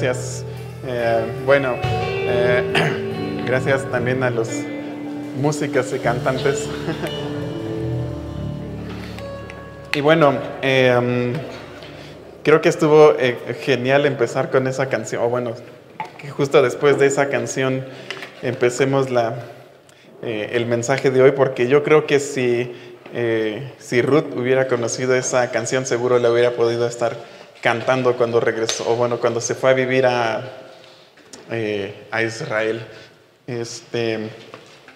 Gracias. Eh, bueno, eh, gracias también a los músicos y cantantes. y bueno, eh, creo que estuvo genial empezar con esa canción, o bueno, justo después de esa canción empecemos la, el mensaje de hoy, porque yo creo que si, si Ruth hubiera conocido esa canción, seguro le hubiera podido estar cantando cuando regresó, o bueno, cuando se fue a vivir a, eh, a Israel. Este,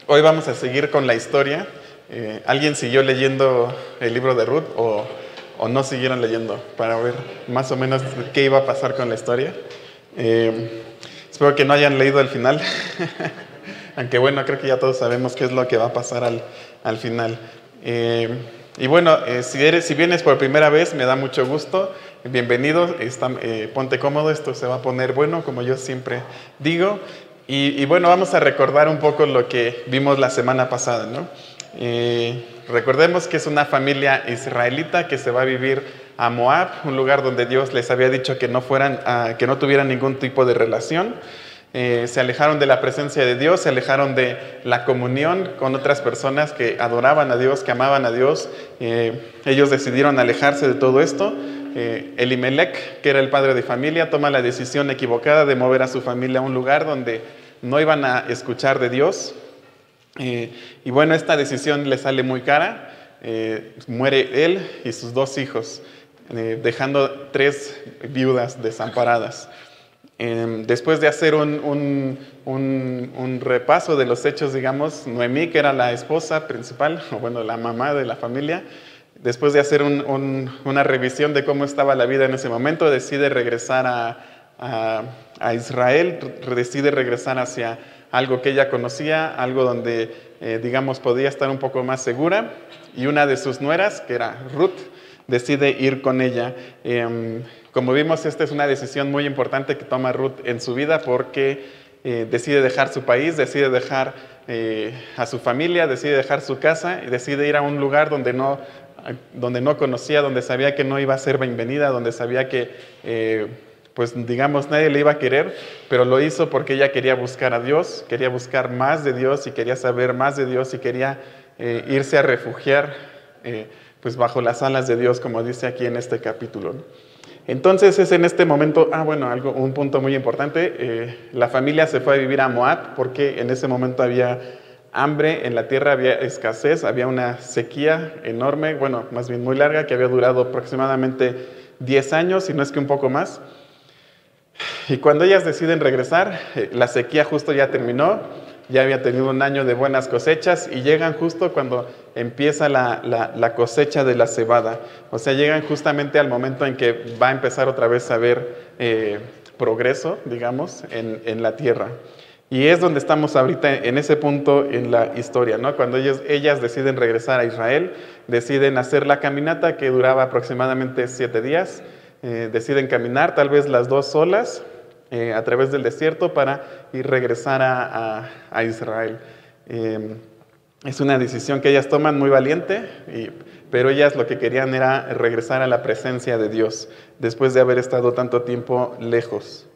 hoy vamos a seguir con la historia. Eh, ¿Alguien siguió leyendo el libro de Ruth o, o, no siguieron leyendo para ver más o menos qué iba a pasar con la historia? Eh, espero que no hayan leído el final, aunque bueno, creo que ya todos sabemos qué es lo que va a pasar al, al final. y bueno, si, eres, si vienes por primera vez, me da mucho gusto. Bienvenido, eh, ponte cómodo, esto se va a poner bueno, como yo siempre digo. Y, bueno, vamos a recordar un poco lo que vimos la semana pasada. ¿no? Eh, recordemos que es una familia israelita que se va a vivir a Moab, un lugar donde Dios les había dicho que no, fueran, que no tuvieran ningún tipo de relación. Eh, se alejaron de la presencia de Dios, se alejaron de la comunión con otras personas que adoraban a Dios, que amaban a Dios. ellos decidieron alejarse de todo esto eh, Elimelech, que era el padre de familia, toma la decisión equivocada de mover a su familia a un lugar donde no iban a escuchar de Dios. Eh, y bueno, esta decisión le sale muy cara. Eh, muere él y sus dos hijos, dejando tres viudas desamparadas. después de hacer un, un, repaso de los hechos, digamos, Noemí, que era la esposa principal, o bueno, la mamá de la familia, después de hacer una revisión de cómo estaba la vida en ese momento, decide regresar a, Israel, decide regresar hacia algo que ella conocía, algo donde, eh, digamos, podía estar un poco más segura. Y una de sus nueras, que era Ruth, decide ir con ella. Em, como vimos, esta es una decisión muy importante que toma Ruth en su vida porque eh, decide dejar su país, decide dejar eh, a su familia, decide dejar su casa y decide ir a un lugar donde no donde no conocía, donde sabía que no iba a ser bienvenida, donde sabía que, eh, pues digamos, nadie le iba a querer, pero lo hizo porque ella quería buscar a Dios, quería buscar más de Dios y quería saber más de Dios y quería eh, irse a refugiar, eh, pues bajo las alas de Dios, como dice aquí en este capítulo. Entonces es en este momento, ah bueno, algo, un punto muy importante, la familia se fue a vivir a Moab porque en ese momento había hambre en la tierra, había escasez, había una sequía enorme, bueno, más bien muy larga, que había durado aproximadamente 10 años, si no es que un poco más. Y cuando ellas deciden regresar, eh, la sequía justo ya terminó, ya había tenido un año de buenas cosechas y llegan justo cuando empieza la, cosecha de la cebada. O sea, llegan justamente al momento en que va a empezar otra vez a haber eh, progreso, digamos, en, en la tierra. Y es donde estamos ahorita en ese punto en la historia, ¿no? Cuando ellos, ellas deciden regresar a Israel, deciden hacer la caminata que duraba aproximadamente siete días, eh, deciden caminar tal vez las dos solas eh, a través del desierto para ir regresar a, a, Israel. Em, es una decisión que ellas toman muy valiente, pero ellas lo que querían era regresar a la presencia de Dios después de haber estado tanto tiempo lejos.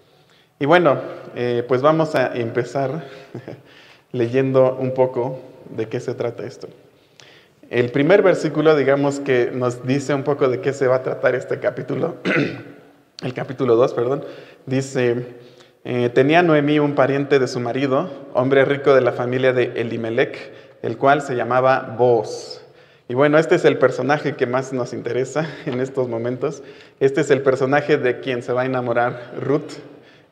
Y bueno, eh, pues vamos a empezar leyendo un poco de qué se trata esto. El primer versículo, digamos que nos dice un poco de qué se va a tratar este capítulo, el capítulo 2, perdón, dice, eh, tenía Noemí un pariente de su marido, hombre rico de la familia de Elimelech, el cual se llamaba Boaz. Y bueno, este es el personaje que más nos interesa en estos momentos. Este es el personaje de quien se va a enamorar Ruth,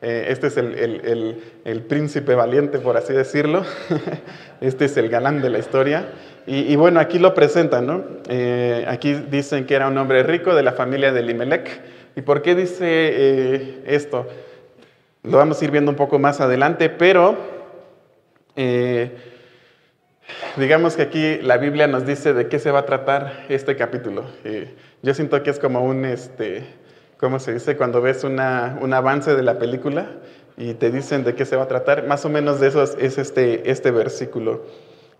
eh, este es el, príncipe valiente, por así decirlo. este es el galán de la historia. Y, bueno, aquí lo presentan, ¿no? Eh, aquí dicen que era un hombre rico de la familia de Limelec. ¿Y por qué dice eh, esto? Lo vamos a ir viendo un poco más adelante, pero digamos que aquí la Biblia nos dice de qué se va a tratar este capítulo. yo siento que es como un... Este, ¿cómo se dice? Cuando ves una, un avance de la película y te dicen de qué se va a tratar, más o menos de eso es este, este versículo.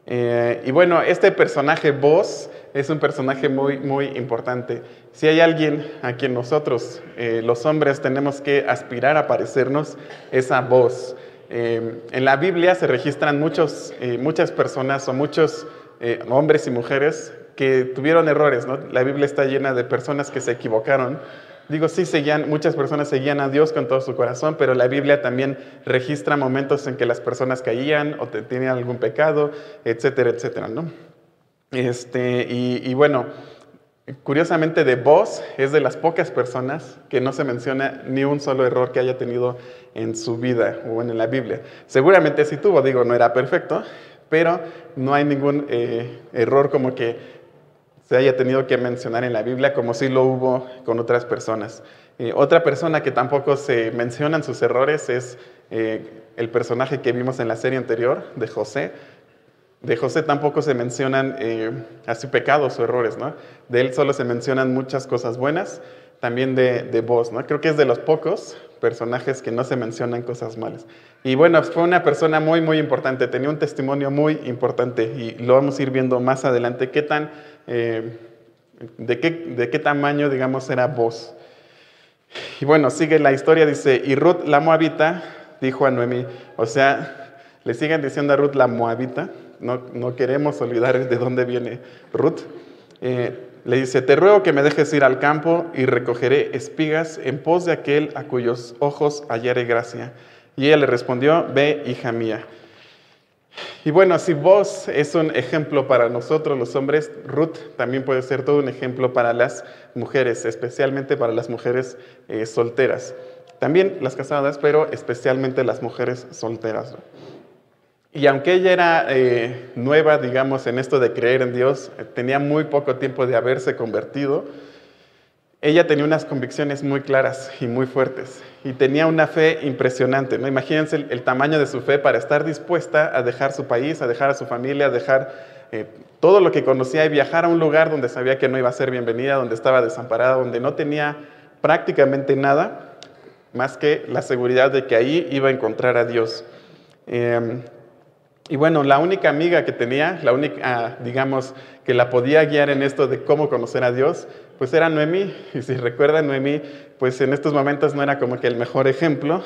Eh, y bueno, este personaje vos es un personaje muy, muy importante. Si hay alguien a quien nosotros, eh, los hombres, tenemos que aspirar a parecernos, es a vos. Eh, en la Biblia se registran muchos, muchas personas o muchos hombres y mujeres que tuvieron errores. ¿no? La Biblia está llena de personas que se equivocaron. Digo, sí, seguían, muchas personas seguían a Dios con todo su corazón, pero la Biblia también registra momentos en que las personas caían o tenían algún pecado, etcétera, etcétera, ¿no? Este, y, bueno, curiosamente de vos es de las pocas personas que no se menciona ni un solo error que haya tenido en su vida o en la Biblia. Seguramente sí tuvo, digo, no era perfecto, pero no hay ningún eh, error como que se haya tenido que mencionar en la Biblia como si lo hubo con otras personas. Eh, otra persona que tampoco se menciona en sus errores es eh, el personaje que vimos en la serie anterior de José. De José tampoco se mencionan eh, así pecados o errores, ¿no? De él solo se mencionan muchas cosas buenas, también de, de vos, ¿no? Creo que es de los pocos personajes que no se mencionan cosas malas. Y bueno, fue una persona muy, muy importante, tenía un testimonio muy importante y lo vamos a ir viendo más adelante, qué tan eh, de, qué, de qué tamaño, digamos, era vos. Y bueno, sigue la historia, dice, y Ruth la moabita dijo a Noemí, o sea, le siguen diciendo a Ruth la moabita, no, no queremos olvidar de dónde viene Ruth. Eh, le dice, te ruego que me dejes ir al campo y recogeré espigas en pos de aquel a cuyos ojos hallare gracia. Y ella le respondió, ve, hija mía. Y bueno, si vos es un ejemplo para nosotros los hombres, Ruth también puede ser todo un ejemplo para las mujeres, especialmente para las mujeres eh, solteras. También las casadas, pero especialmente las mujeres solteras. Y aunque ella era eh, nueva, digamos, en esto de creer en Dios, eh, tenía muy poco tiempo de haberse convertido, ella tenía unas convicciones muy claras y muy fuertes y tenía una fe impresionante. ¿no? Imagínense el, tamaño de su fe para estar dispuesta a dejar su país, a dejar a su familia, a dejar eh, todo lo que conocía y viajar a un lugar donde sabía que no iba a ser bienvenida, donde estaba desamparada, donde no tenía prácticamente nada más que la seguridad de que ahí iba a encontrar a Dios. Em, y bueno, la única amiga que tenía, la única, digamos, que la podía guiar en esto de cómo conocer a Dios, pues era Noemí. Y si recuerdan, Noemí, pues en estos momentos no era como que el mejor ejemplo.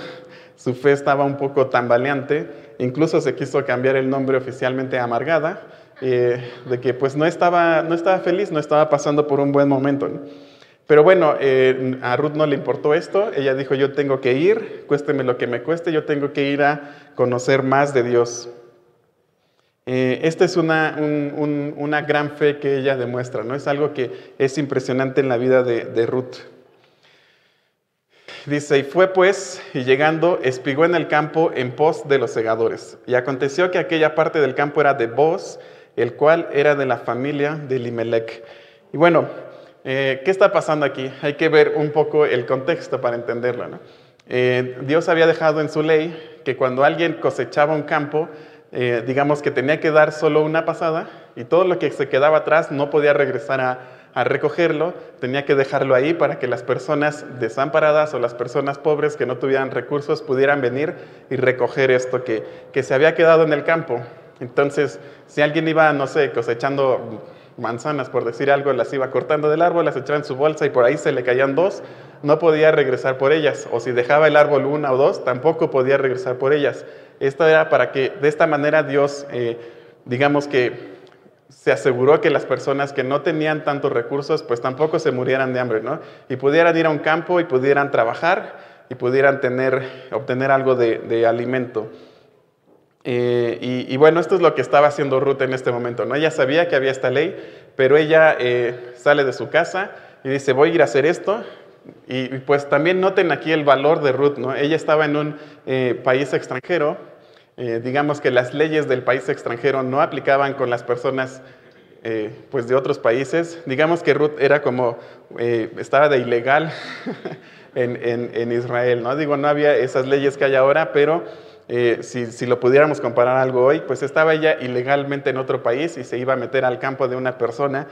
Su fe estaba un poco tambaleante. Incluso se quiso cambiar el nombre oficialmente a Amargada, eh, de que pues no estaba, no estaba feliz, no estaba pasando por un buen momento. Pero bueno, eh, a Ruth no le importó esto. Ella dijo, yo tengo que ir, cuésteme lo que me cueste, yo tengo que ir a conocer más de Dios. Eh, esta es una, una, gran fe que ella demuestra, ¿no? Es algo que es impresionante en la vida de, Ruth. Dice, y fue pues, y llegando, espigó en el campo en pos de los segadores. Y aconteció que aquella parte del campo era de Boz, el cual era de la familia de Limelech. Y bueno, eh, ¿qué está pasando aquí? Hay que ver un poco el contexto para entenderlo. ¿no? Eh, Dios había dejado en su ley que cuando alguien cosechaba un campo, eh, digamos que tenía que dar solo una pasada y todo lo que se quedaba atrás no podía regresar a, recogerlo, tenía que dejarlo ahí para que las personas desamparadas o las personas pobres que no tuvieran recursos pudieran venir y recoger esto que, que se había quedado en el campo. Entonces, si alguien iba, no sé, cosechando manzanas, por decir algo, las iba cortando del árbol, las echaba en su bolsa y por ahí se le caían dos, no podía regresar por ellas. O si dejaba el árbol una o dos, tampoco podía regresar por ellas. Esto era para que de esta manera Dios, eh, digamos que se aseguró que las personas que no tenían tantos recursos, pues tampoco se murieran de hambre, ¿no? Y pudieran ir a un campo y pudieran trabajar y pudieran tener, obtener algo de, alimento. Eh, y, bueno, esto es lo que estaba haciendo Ruth en este momento, ¿no? Ella sabía que había esta ley, pero ella eh, sale de su casa y dice, voy a ir a hacer esto, y, pues también noten aquí el valor de Ruth, ¿no? Ella estaba en un país extranjero, eh, digamos que las leyes del país extranjero no aplicaban con las personas eh, pues de otros países. Digamos que Ruth era como, eh, estaba de ilegal en, Israel, ¿no? Digo, no había esas leyes que hay ahora, pero si, si, lo pudiéramos comparar algo hoy, pues estaba ella ilegalmente en otro país y se iba a meter al campo de una persona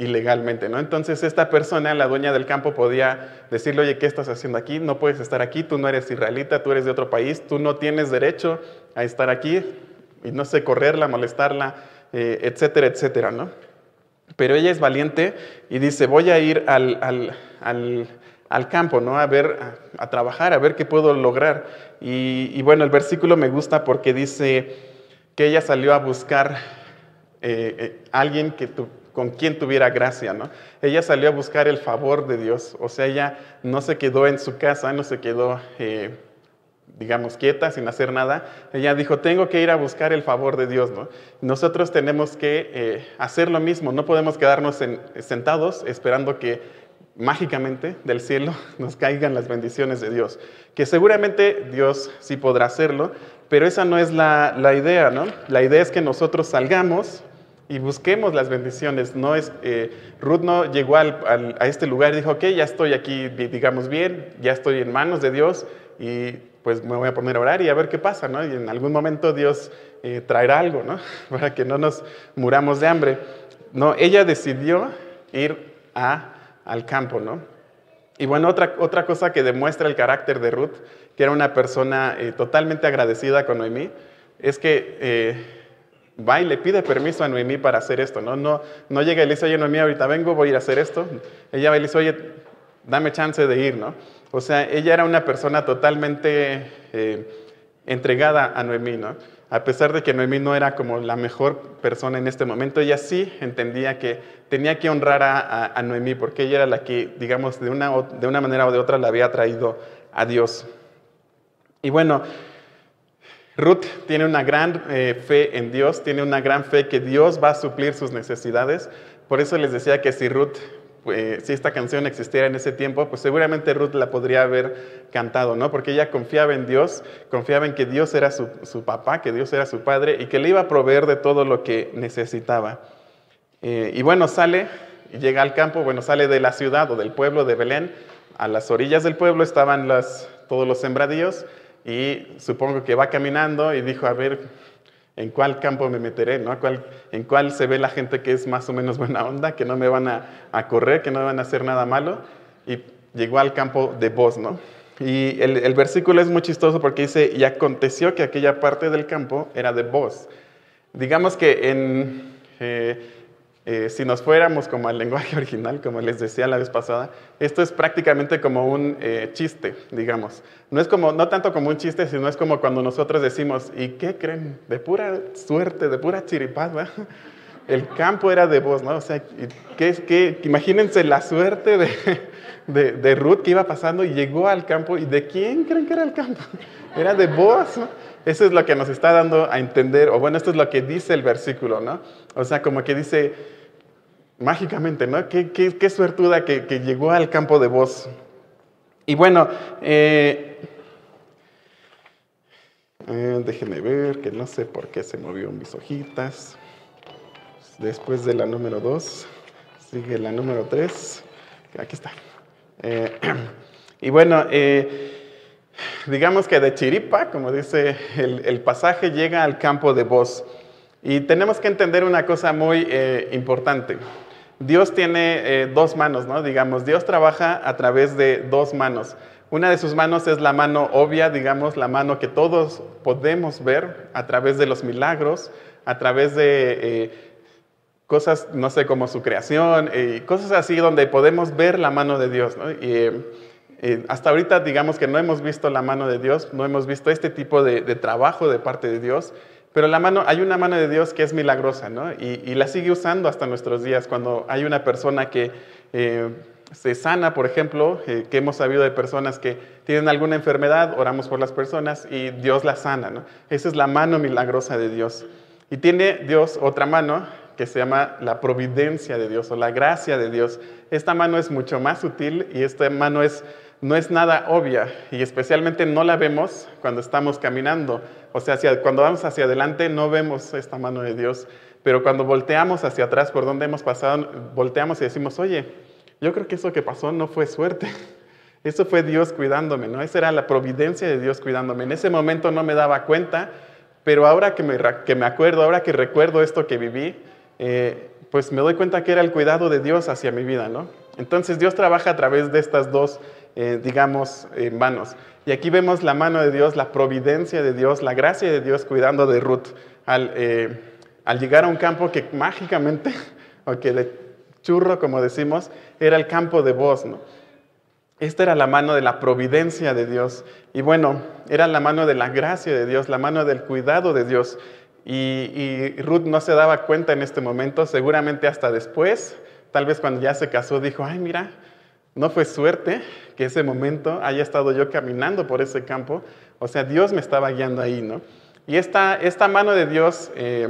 ilegalmente, ¿no? Entonces esta persona, la dueña del campo, podía decirle, oye, ¿qué estás haciendo aquí? No puedes estar aquí, tú no eres israelita, tú eres de otro país, tú no tienes derecho a estar aquí, y no sé, correrla, molestarla, eh, etcétera, etcétera, ¿no? Pero ella es valiente y dice, voy a ir al, al, al, campo, ¿no? A ver, a, trabajar, a ver qué puedo lograr. Y, bueno, el versículo me gusta porque dice que ella salió a buscar eh, eh, alguien que con quien tuviera gracia, ¿no? Ella salió a buscar el favor de Dios, o sea, ella no se quedó en su casa, no se quedó digamos, quieta, sin hacer nada, ella dijo, tengo que ir a buscar el favor de Dios, ¿no? Nosotros tenemos que eh, hacer lo mismo, no podemos quedarnos sentados esperando que mágicamente del cielo nos caigan las bendiciones de Dios, que seguramente Dios sí podrá hacerlo, pero esa no es la, idea, ¿no? La idea es que nosotros salgamos y busquemos las bendiciones. No es, eh, Ruth no llegó a este lugar y dijo, ok, ya estoy aquí, digamos bien, ya estoy en manos de Dios y pues me voy a poner a orar y a ver qué pasa, ¿no? Y en algún momento Dios eh, traerá algo, ¿no? Para que no nos muramos de hambre. No, ella decidió ir a, al campo, ¿no? Y bueno, otra, otra cosa que demuestra el carácter de Ruth, que era una persona eh, totalmente agradecida con Noemí, es que eh, va y le pide permiso a Noemí para hacer esto, ¿no? No, no llega y le dice, oye, Noemí, ahorita vengo, voy a ir a hacer esto. Ella va y le dice, oye, dame chance de ir, ¿no? O sea, ella era una persona totalmente eh, entregada a Noemí, ¿no? A pesar de que Noemí no era como la mejor persona en este momento, ella sí entendía que tenía que honrar a, Noemí porque ella era la que, digamos, de una, de una manera o de otra la había traído a Dios. Y bueno, Ruth tiene una gran eh, fe en Dios, tiene una gran fe que Dios va a suplir sus necesidades. Por eso les decía que si Ruth pues, si esta canción existiera en ese tiempo, pues seguramente Ruth la podría haber cantado, ¿no? Porque ella confiaba en Dios, confiaba en que Dios era su, papá, que Dios era su padre y que le iba a proveer de todo lo que necesitaba. Eh, y bueno, sale llega al campo, bueno, sale de la ciudad o del pueblo de Belén. A las orillas del pueblo estaban las, todos los sembradíos y supongo que va caminando y dijo, a ver, en cuál campo me meteré, ¿no? en cuál se ve la gente que es más o menos buena onda, que no me van a, correr, que no me van a hacer nada malo. Y llegó al campo de Boz, ¿no? Y el, versículo es muy chistoso porque dice, y aconteció que aquella parte del campo era de Boz. Digamos que en... Eh, eh, si nos fuéramos como al lenguaje original, como les decía la vez pasada, esto es prácticamente como un eh, chiste, digamos. No es como, no tanto como un chiste, sino es como cuando nosotros decimos, ¿y qué creen? De pura suerte, de pura chiripada. El campo era de vos, ¿no? O sea, ¿qué, qué, imagínense la suerte de, de, de, Ruth que iba pasando y llegó al campo. ¿Y de quién creen que era el campo? Era de vos. Eso es lo que nos está dando a entender, o bueno, esto es lo que dice el versículo, ¿no? O sea, como que dice mágicamente, ¿no? Qué, qué, suertuda que, llegó al campo de voz. Y bueno, eh, eh, déjenme ver, que no sé por qué se movió mis hojitas. Después de la número 2, sigue la número 3. Aquí está. Eh, y bueno, digamos que de chiripa, como dice el, pasaje, llega al campo de voz. Y tenemos que entender una cosa muy eh, importante. Dios tiene eh, dos manos, ¿no? Digamos, Dios trabaja a través de dos manos. Una de sus manos es la mano obvia, digamos, la mano que todos podemos ver a través de los milagros, a través de eh, cosas, no sé, como su creación, cosas así donde podemos ver la mano de Dios. ¿no? Y, hasta ahorita digamos que no hemos visto la mano de Dios, no hemos visto este tipo de, trabajo de parte de Dios, pero la mano, hay una mano de Dios que es milagrosa, ¿no? Y, la sigue usando hasta nuestros días. Cuando hay una persona que eh, se sana, por ejemplo, eh, que hemos sabido de personas que tienen alguna enfermedad, oramos por las personas y Dios la sana, ¿no? Esa es la mano milagrosa de Dios. Y tiene Dios otra mano que se llama la providencia de Dios o la gracia de Dios. Esta mano es mucho más sutil y esta mano es no es nada obvia y especialmente no la vemos cuando estamos caminando. O sea, cuando vamos hacia adelante no vemos esta mano de Dios, pero cuando volteamos hacia atrás por donde hemos pasado, volteamos y decimos, oye, yo creo que eso que pasó no fue suerte. Eso fue Dios cuidándome, ¿no? Esa era la providencia de Dios cuidándome. En ese momento no me daba cuenta, pero ahora que me, que me acuerdo, ahora que recuerdo esto que viví, eh, pues me doy cuenta que era el cuidado de Dios hacia mi vida, ¿no? Entonces Dios trabaja a través de estas dos eh, digamos, en manos. Y aquí vemos la mano de Dios, la providencia de Dios, la gracia de Dios cuidando de Ruth al, eh, llegar a un campo que mágicamente, o que de churro, como decimos, era el campo de voz, ¿no? Esta era la mano de la providencia de Dios. Y bueno, era la mano de la gracia de Dios, la mano del cuidado de Dios. Y, y, Ruth no se daba cuenta en este momento, seguramente hasta después, tal vez cuando ya se casó, dijo, ay, mira, no fue suerte que ese momento haya estado yo caminando por ese campo. O sea, Dios me estaba guiando ahí, ¿no? Y esta, mano de Dios, eh,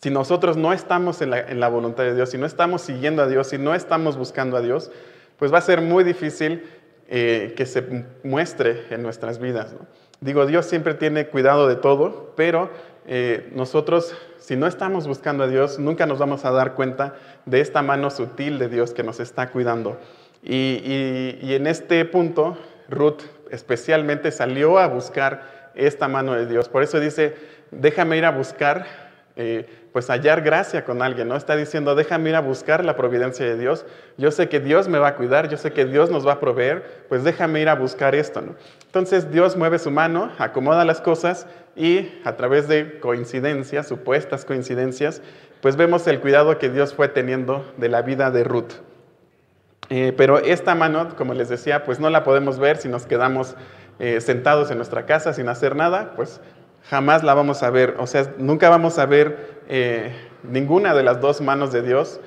si nosotros no estamos en la, voluntad de Dios, si no estamos siguiendo a Dios, si no estamos buscando a Dios, pues va a ser muy difícil eh, que se muestre en nuestras vidas. Digo, Dios siempre tiene cuidado de todo, pero eh, nosotros, si no estamos buscando a Dios, nunca nos vamos a dar cuenta de esta mano sutil de Dios que nos está cuidando. Y, y en este punto, Ruth especialmente salió a buscar esta mano de Dios. Por eso dice, déjame ir a buscar eh, pues hallar gracia con alguien, ¿no? Está diciendo, déjame ir a buscar la providencia de Dios. Yo sé que Dios me va a cuidar, yo sé que Dios nos va a proveer, pues déjame ir a buscar esto, ¿no? Entonces Dios mueve su mano, acomoda las cosas y a través de coincidencias, supuestas coincidencias, pues vemos el cuidado que Dios fue teniendo de la vida de Ruth. Eh, pero esta mano, como les decía, pues no la podemos ver si nos quedamos eh, sentados en nuestra casa sin hacer nada, pues jamás la vamos a ver. O sea, nunca vamos a ver eh, ninguna de las dos manos de Dios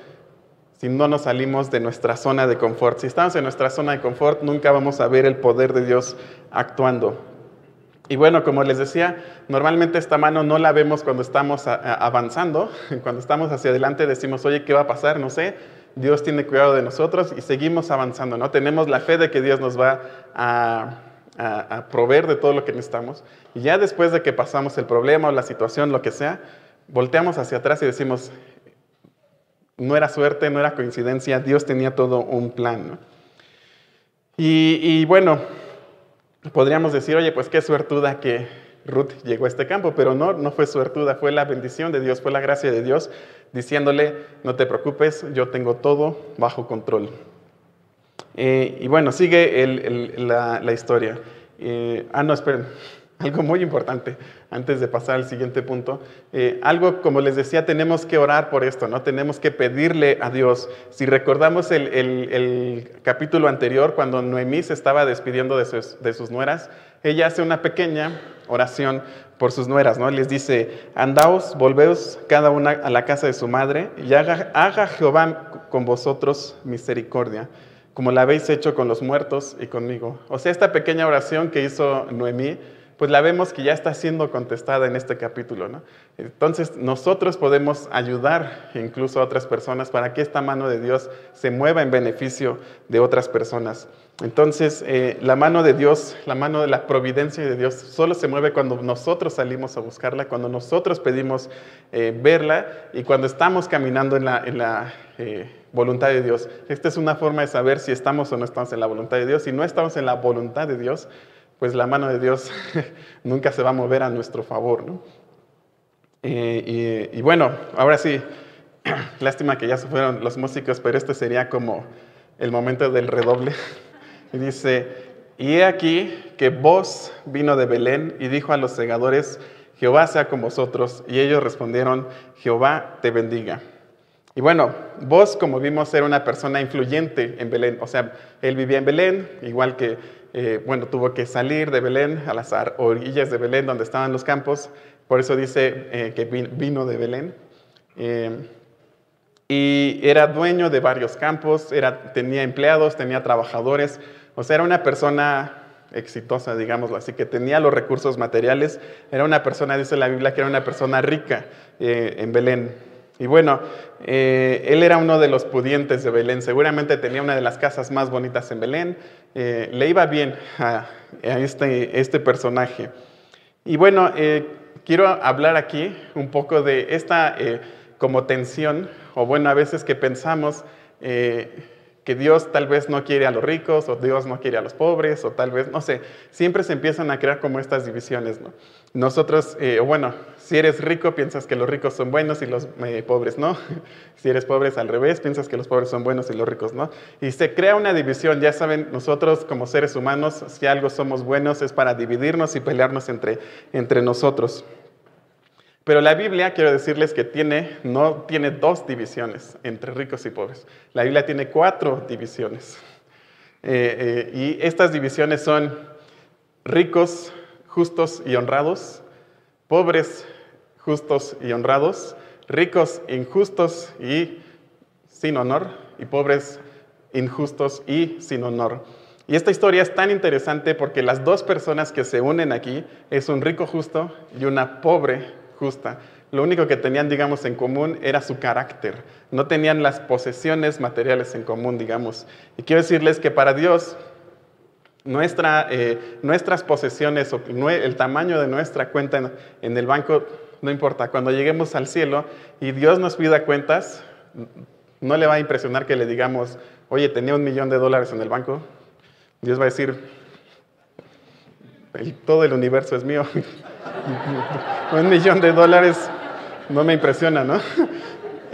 si no nos salimos de nuestra zona de confort. Si estamos en nuestra zona de confort, nunca vamos a ver el poder de Dios actuando. Y bueno, como les decía, normalmente esta mano no la vemos cuando estamos avanzando, cuando estamos hacia adelante decimos, oye, ¿qué va a pasar? No sé, Dios tiene cuidado de nosotros y seguimos avanzando, ¿no? Tenemos la fe de que Dios nos va a a, proveer de todo lo que necesitamos. Y ya después de que pasamos el problema o la situación, lo que sea, volteamos hacia atrás y decimos, no era suerte, no era coincidencia, Dios tenía todo un plan. Y, y, bueno, podríamos decir, oye, pues qué suertuda que Ruth llegó a este campo, pero no, no fue suertuda, fue la bendición de Dios, fue la gracia de Dios, diciéndole, no te preocupes, yo tengo todo bajo control. Eh, y bueno, sigue la, historia. Eh, ah, no, esperen. Algo muy importante antes de pasar al siguiente punto. Eh, algo, como les decía, tenemos que orar por esto, ¿no? Tenemos que pedirle a Dios. Si recordamos el, capítulo anterior, cuando Noemí se estaba despidiendo de sus, de sus nueras, ella hace una pequeña oración por sus nueras, ¿no? Les dice, andaos, volveos cada una a la casa de su madre y haga, haga Jehová con vosotros misericordia como la habéis hecho con los muertos y conmigo. O sea, esta pequeña oración que hizo Noemí, pues la vemos que ya está siendo contestada en este capítulo. ¿no? Entonces, nosotros podemos ayudar incluso a otras personas para que esta mano de Dios se mueva en beneficio de otras personas. Entonces, eh, la mano de Dios, la mano de la providencia de Dios, solo se mueve cuando nosotros salimos a buscarla, cuando nosotros pedimos eh, verla y cuando estamos caminando en la, eh, voluntad de Dios. Esta es una forma de saber si estamos o no estamos en la voluntad de Dios. Si no estamos en la voluntad de Dios, pues la mano de Dios nunca se va a mover a nuestro favor. ¿no? y, bueno, ahora sí, lástima que ya se fueron los músicos, pero este sería como el momento del redoble. Y dice, y he aquí que vos vino de Belén y dijo a los segadores, Jehová sea con vosotros. Y ellos respondieron, Jehová te bendiga. Y bueno, vos, como vimos, era una persona influyente en Belén. O sea, él vivía en Belén, igual que, eh, bueno, tuvo que salir de Belén a las orillas de Belén, donde estaban los campos. Por eso dice eh, que vino de Belén. Eh, y era dueño de varios campos, era, tenía empleados, tenía trabajadores. O sea, era una persona exitosa, digámoslo así, que tenía los recursos materiales. Era una persona, dice la Biblia, que era una persona rica en Belén. Y bueno, eh, él era uno de los pudientes de Belén. Seguramente tenía una de las casas más bonitas en Belén. Eh, le iba bien a, este, este, personaje. Y bueno, quiero hablar aquí un poco de esta como tensión, o bueno, a veces que pensamos que Dios tal vez no quiere a los ricos o Dios no quiere a los pobres o tal vez, no sé, siempre se empiezan a crear como estas divisiones, ¿no? Nosotros, eh, bueno, si eres rico piensas que los ricos son buenos y los eh, pobres no, si eres pobre es al revés, piensas que los pobres son buenos y los ricos no, y se crea una división, ya saben, nosotros como seres humanos, si algo somos buenos es para dividirnos y pelearnos entre, entre nosotros. Pero la Biblia, quiero decirles que tiene, no tiene dos divisiones entre ricos y pobres. La Biblia tiene cuatro divisiones. Eh, eh, y estas divisiones son ricos, justos y honrados, pobres, justos y honrados, ricos, injustos y sin honor, y pobres, injustos y sin honor. Y esta historia es tan interesante porque las dos personas que se unen aquí es un rico justo y una pobre Lo único que tenían, digamos, en común era su carácter. No tenían las posesiones materiales en común, digamos. Y quiero decirles que para Dios, eh, nuestras posesiones o el tamaño de nuestra cuenta en el banco no importa. Cuando lleguemos al cielo y Dios nos pida cuentas, no le va a impresionar que le digamos, oye, tenía un millón de dólares en el banco. Dios va a decir, todo el universo es mío. un millón de dólares no me impresiona, ¿no?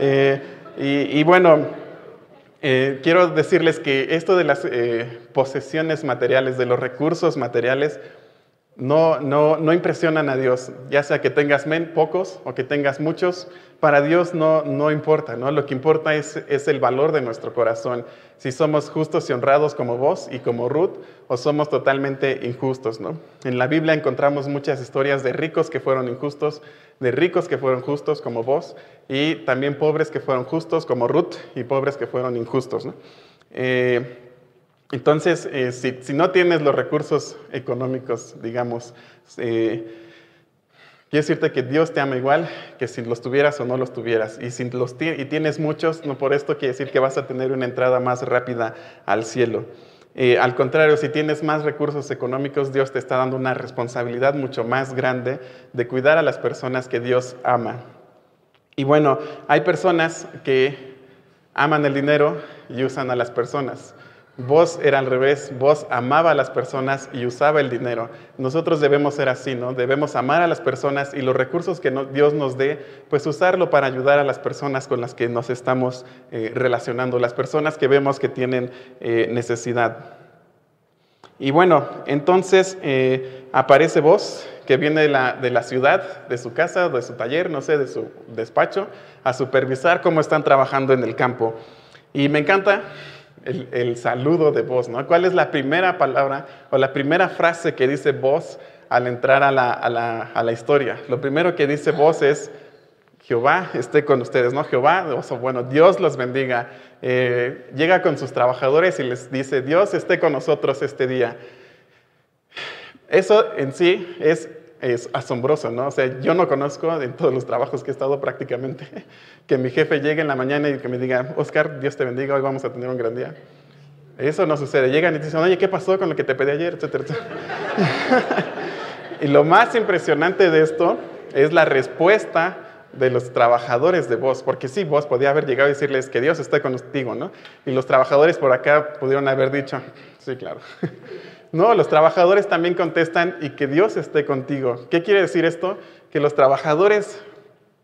Eh, y, bueno, eh, quiero decirles que esto de las eh, posesiones materiales, de los recursos materiales, no, no, no impresionan a Dios, ya sea que tengas pocos o que tengas muchos, para Dios no, no importa, ¿no? Lo que importa es, el valor de nuestro corazón, si somos justos y honrados como vos y como Ruth, o somos totalmente injustos, ¿no? En la Biblia encontramos muchas historias de ricos que fueron injustos, de ricos que fueron justos como vos, y también pobres que fueron justos como Ruth, y pobres que fueron injustos, ¿no? Eh, entonces, eh, si, no tienes los recursos económicos, digamos, eh, quiero decirte que Dios te ama igual que si los tuvieras o no los tuvieras. Y si los y tienes muchos, no por esto quiere decir que vas a tener una entrada más rápida al cielo. Eh, al contrario, si tienes más recursos económicos, Dios te está dando una responsabilidad mucho más grande de cuidar a las personas que Dios ama. Y bueno, hay personas que aman el dinero y usan a las personas. Vos era al revés, vos amaba a las personas y usaba el dinero. Nosotros debemos ser así, ¿no? Debemos amar a las personas y los recursos que Dios nos dé, pues usarlo para ayudar a las personas con las que nos estamos eh, relacionando, las personas que vemos que tienen eh, necesidad. Y bueno, entonces eh, aparece vos, que viene de la, de la ciudad, de su casa, de su taller, no sé, de su despacho, a supervisar cómo están trabajando en el campo. Y me encanta el, saludo de voz, ¿no? ¿Cuál es la primera palabra o la primera frase que dice voz al entrar a la, a la, a la historia? Lo primero que dice voz es, Jehová esté con ustedes, ¿no? Jehová, o bueno, Dios los bendiga. Eh, llega con sus trabajadores y les dice, Dios esté con nosotros este día. Eso en sí es es asombroso, ¿no? O sea, yo no conozco en todos los trabajos que he estado prácticamente que mi jefe llegue en la mañana y que me diga, Oscar, Dios te bendiga, hoy vamos a tener un gran día. Eso no sucede. Llegan y dicen, oye, ¿qué pasó con lo que te pedí ayer? Etcétera, etcétera. y lo más impresionante de esto es la respuesta de los trabajadores de voz, porque sí, vos podía haber llegado a decirles que Dios esté contigo, ¿no? Y los trabajadores por acá pudieron haber dicho, sí, claro. No, los trabajadores también contestan y que Dios esté contigo. ¿Qué quiere decir esto? Que los trabajadores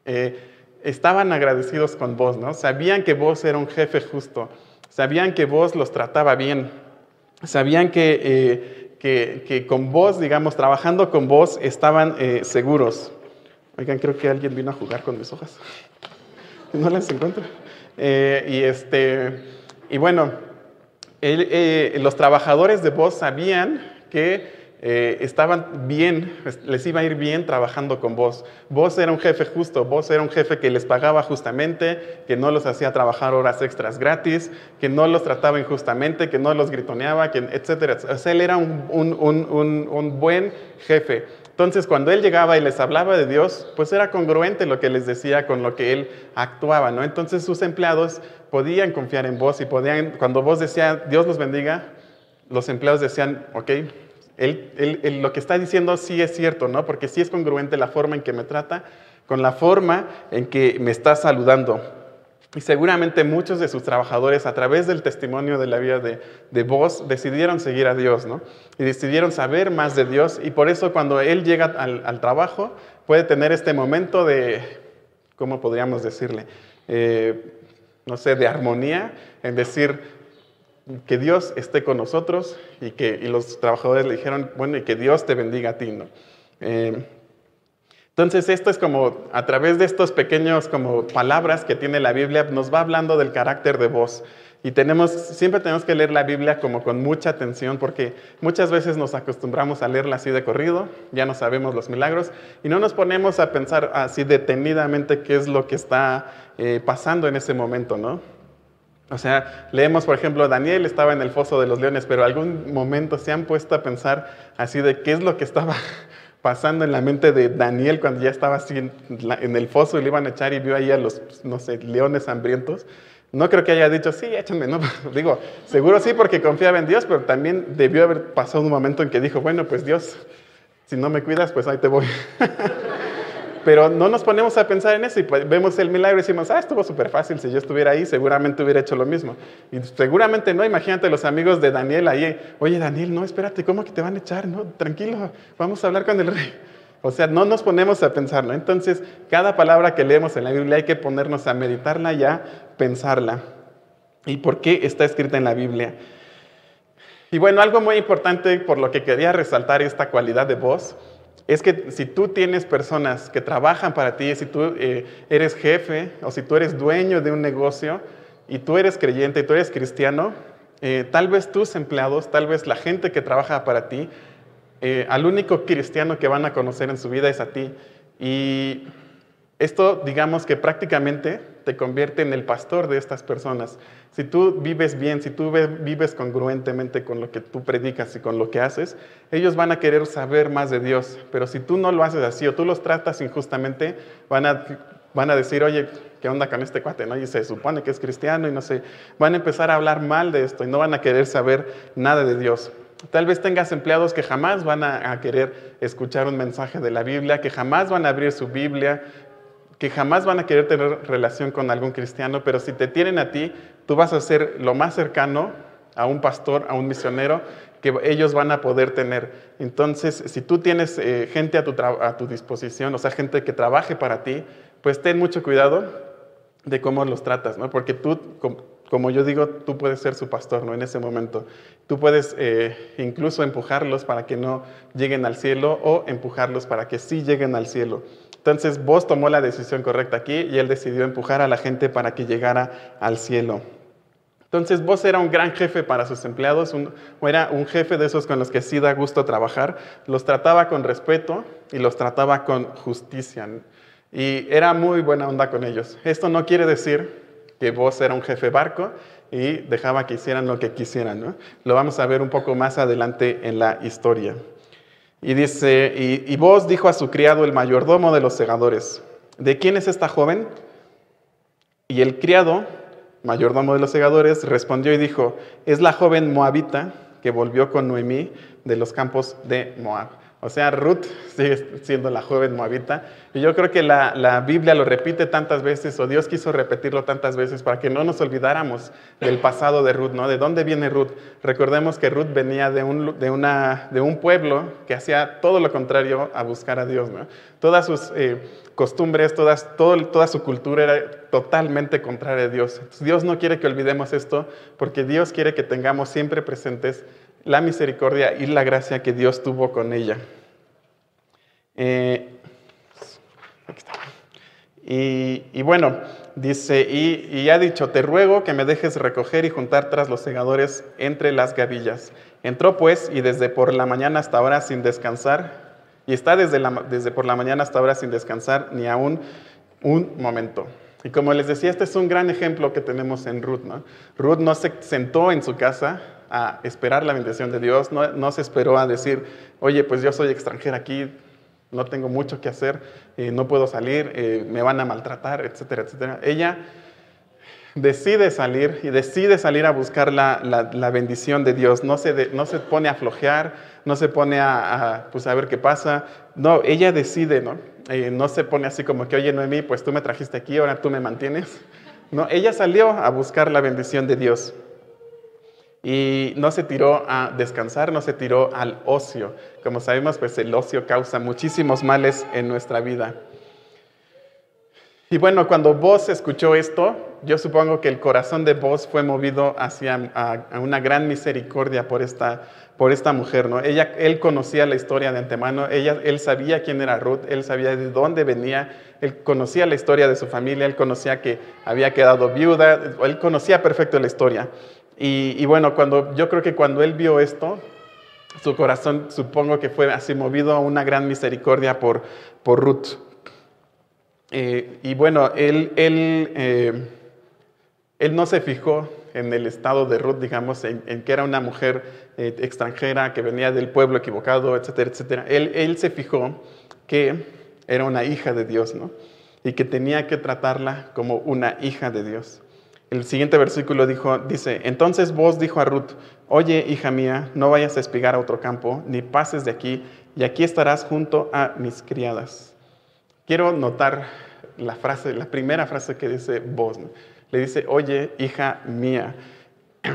eh, estaban agradecidos con vos, ¿no? Sabían que vos era un jefe justo, sabían que vos los trataba bien, sabían que, eh, que, con vos, digamos, trabajando con vos, estaban eh, seguros. Oigan, creo que alguien vino a jugar con mis hojas. No las encuentro. y, este, y bueno, eh, los trabajadores de vos sabían que eh, estaban bien, les iba a ir bien trabajando con vos. Vos era un jefe justo, vos era un jefe que les pagaba justamente, que no los hacía trabajar horas extras gratis, que no los trataba injustamente, que no los gritoneaba, que, etcétera. O sea, él era un, un, un buen jefe. Entonces, cuando él llegaba y les hablaba de Dios, pues era congruente lo que les decía con lo que él actuaba, ¿no? Entonces sus empleados podían confiar en vos y podían, cuando vos decía, Dios los bendiga, los empleados decían, ok, él, lo que está diciendo sí es cierto, ¿no? Porque sí es congruente la forma en que me trata con la forma en que me está saludando. Y seguramente muchos de sus trabajadores, a través del testimonio de la vida de, de vos, decidieron seguir a Dios, ¿no? Y decidieron saber más de Dios. Y por eso cuando Él llega al, trabajo, puede tener este momento de, ¿cómo podríamos decirle? Eh, no sé, de armonía, en decir que Dios esté con nosotros y que y los trabajadores le dijeron, bueno, y que Dios te bendiga a ti, ¿no? Eh, Entonces esto es como a través de estos pequeños como palabras que tiene la Biblia nos va hablando del carácter de voz. Y siempre tenemos que leer la Biblia como con mucha atención porque muchas veces nos acostumbramos a leerla así de corrido, ya no sabemos los milagros y no nos ponemos a pensar así detenidamente qué es lo que está eh, pasando en ese momento, ¿no? O sea, leemos, por ejemplo, Daniel estaba en el foso de los leones, pero algún momento se han puesto a pensar así de qué es lo que estaba pasando en la mente de Daniel cuando ya estaba así en, el foso y le iban a echar y vio ahí a los, no sé, leones hambrientos. No creo que haya dicho, sí, échame, no. Digo, seguro sí porque confiaba en Dios, pero también debió haber pasado un momento en que dijo, bueno, pues Dios, si no me cuidas, pues ahí te voy. Pero no nos ponemos a pensar en eso y pues vemos el milagro y decimos, ah, estuvo súper fácil, si yo estuviera ahí seguramente hubiera hecho lo mismo. Y seguramente no, imagínate los amigos de Daniel ahí, oye Daniel, no, espérate, ¿cómo que te van a echar? No, tranquilo, vamos a hablar con el rey. O sea, no nos ponemos a pensarlo. Entonces, cada palabra que leemos en la Biblia hay que ponernos a meditarla y a pensarla. ¿Y por qué está escrita en la Biblia? Y bueno, algo muy importante por lo que quería resaltar esta cualidad de voz es que si tú tienes personas que trabajan para ti, si tú eh, eres jefe o si tú eres dueño de un negocio y tú eres creyente y tú eres cristiano, eh, tal vez tus empleados, tal vez la gente que trabaja para ti, eh, al único cristiano que van a conocer en su vida es a ti. Y esto, digamos que prácticamente te convierte en el pastor de estas personas. Si tú vives bien, si tú vives congruentemente con lo que tú predicas y con lo que haces, ellos van a querer saber más de Dios. Pero si tú no lo haces así o tú los tratas injustamente, van a, van a decir, oye, ¿qué onda con este cuate? ¿no? Y se supone que es cristiano y no sé. Van a empezar a hablar mal de esto y no van a querer saber nada de Dios. Tal vez tengas empleados que jamás van a, a, querer escuchar un mensaje de la Biblia, que jamás van a abrir su Biblia, que jamás van a querer tener relación con algún cristiano, pero si te tienen a ti, tú vas a ser lo más cercano a un pastor, a un misionero, que ellos van a poder tener. Entonces, si tú tienes eh, gente a tu, a tu disposición, o sea, gente que trabaje para ti, pues ten mucho cuidado de cómo los tratas, ¿no? Porque tú, como yo digo, tú puedes ser su pastor, ¿no? En ese momento. Tú puedes eh, incluso empujarlos para que no lleguen al cielo o empujarlos para que sí lleguen al cielo. Entonces vos tomó la decisión correcta aquí y él decidió empujar a la gente para que llegara al cielo. Entonces vos era un gran jefe para sus empleados, o era un jefe de esos con los que sí da gusto trabajar, los trataba con respeto y los trataba con justicia. Y era muy buena onda con ellos. Esto no quiere decir que vos era un jefe barco y dejaba que hicieran lo que quisieran. ¿no? Lo vamos a ver un poco más adelante en la historia. Y dice, y, vos dijo a su criado, el mayordomo de los segadores, ¿de quién es esta joven? Y el criado, mayordomo de los segadores, respondió y dijo, es la joven moabita que volvió con Noemí de los campos de Moab. O sea, Ruth sigue siendo la joven moabita. Y yo creo que la, Biblia lo repite tantas veces, o Dios quiso repetirlo tantas veces para que no nos olvidáramos del pasado de Ruth, ¿no? ¿De dónde viene Ruth? Recordemos que Ruth venía de un, de una, de un pueblo que hacía todo lo contrario a buscar a Dios, ¿no? Todas sus eh, costumbres, todas, todo, toda su cultura era totalmente contraria a Dios. Dios no quiere que olvidemos esto porque Dios quiere que tengamos siempre presentes la misericordia y la gracia que Dios tuvo con ella. Eh, y, bueno, dice, y, y, ha dicho, te ruego que me dejes recoger y juntar tras los segadores entre las gavillas. Entró pues y desde por la mañana hasta ahora sin descansar, y está desde, la, desde por la mañana hasta ahora sin descansar ni aún un momento. Y como les decía, este es un gran ejemplo que tenemos en Ruth. ¿no? Ruth no se sentó en su casa a esperar la bendición de Dios, no, se esperó a decir, oye, pues yo soy extranjera aquí, no tengo mucho que hacer, eh, no puedo salir, eh, me van a maltratar, etcétera, etcétera. Ella decide salir y decide salir a buscar la, bendición de Dios, no se, no se pone a flojear, no se pone a, pues, a ver qué pasa, no, ella decide, ¿no? Eh, no se pone así como que, oye, Noemí, pues tú me trajiste aquí, ahora tú me mantienes. No, ella salió a buscar la bendición de Dios. Y no se tiró a descansar, no se tiró al ocio. Como sabemos, pues el ocio causa muchísimos males en nuestra vida. Y bueno, cuando vos escuchó esto, yo supongo que el corazón de vos fue movido hacia una gran misericordia por esta, por esta mujer, ¿no? Ella, él conocía la historia de antemano, ella, él sabía quién era Ruth, él sabía de dónde venía, él conocía la historia de su familia, él conocía que había quedado viuda, él conocía perfecto la historia. Y, bueno, cuando, yo creo que cuando él vio esto, su corazón supongo que fue así movido a una gran misericordia por, por Ruth. Eh, y bueno, él, él, eh, él, no se fijó en el estado de Ruth, digamos, en, que era una mujer eh, extranjera que venía del pueblo equivocado, etcétera, etcétera. Él, él, se fijó que era una hija de Dios, ¿no? Y que tenía que tratarla como una hija de Dios. El siguiente versículo dijo, dice, entonces vos dijo a Ruth, oye, hija mía, no vayas a espigar a otro campo, ni pases de aquí, y aquí estarás junto a mis criadas. Quiero notar la frase, la primera frase que dice vos. Le dice, oye, hija mía.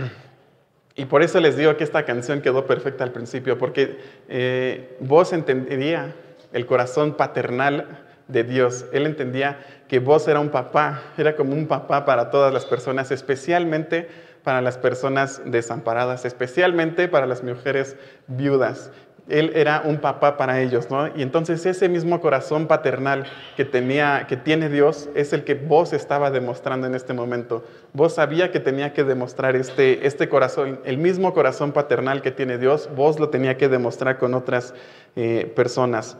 Y por eso les digo que esta canción quedó perfecta al principio, porque eh, vos entendería el corazón paternal de Dios. Él entendía que vos era un papá, era como un papá para todas las personas, especialmente para las personas desamparadas, especialmente para las mujeres viudas. Él era un papá para ellos, ¿no? Y entonces ese mismo corazón paternal que, tenía, que tiene Dios es el que vos estaba demostrando en este momento. Vos sabía que tenía que demostrar este, este corazón, el mismo corazón paternal que tiene Dios, vos lo tenía que demostrar con otras eh, personas.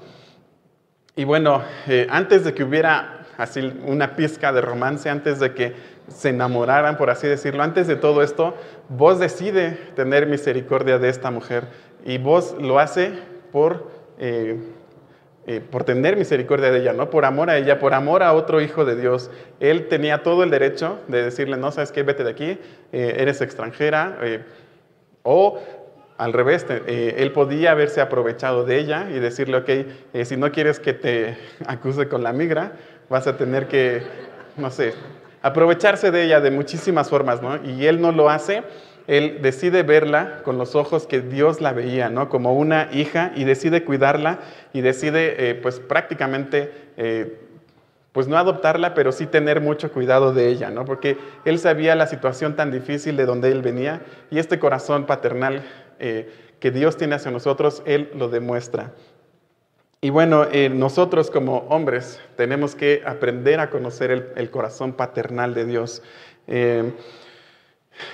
Y bueno, eh, antes de que hubiera así una pizca de romance, antes de que se enamoraran, por así decirlo, antes de todo esto, vos decide tener misericordia de esta mujer y vos lo hace por, eh, eh, por tener misericordia de ella, ¿no? Por amor a ella, por amor a otro hijo de Dios. Él tenía todo el derecho de decirle, no, sabes qué, vete de aquí, eh, eres extranjera, o al revés, él podía haberse aprovechado de ella y decirle, ok, si no quieres que te acuse con la migra, vas a tener que, no sé, aprovecharse de ella de muchísimas formas, ¿no? Y él no lo hace él decide verla con los ojos que Dios la veía, ¿no? Como una hija y decide cuidarla y decide, eh, pues prácticamente, eh, pues no adoptarla, pero sí tener mucho cuidado de ella, ¿no? Porque él sabía la situación tan difícil de donde él venía y este corazón paternal eh, que Dios tiene hacia nosotros, él lo demuestra. Y bueno, nosotros como hombres tenemos que aprender a conocer el, corazón paternal de Dios.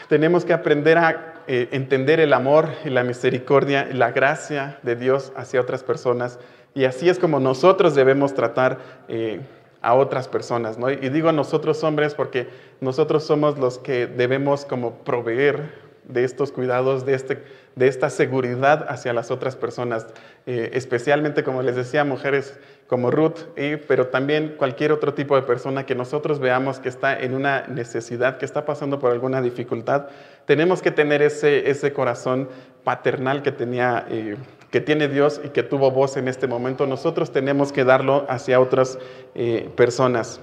Tenemos que aprender a eh, entender el amor y la misericordia la gracia de Dios hacia otras personas. Y así es como nosotros debemos tratar eh, a otras personas. ¿no? Y digo nosotros hombres porque nosotros somos los que debemos como proveer de estos cuidados, de, este, de esta seguridad hacia las otras personas, eh, especialmente, como les decía, mujeres como Ruth, pero también cualquier otro tipo de persona que nosotros veamos que está en una necesidad, que está pasando por alguna dificultad, tenemos que tener ese, ese corazón paternal que, tenía, eh, que tiene Dios y que tuvo voz en este momento. Nosotros tenemos que darlo hacia otras eh, personas.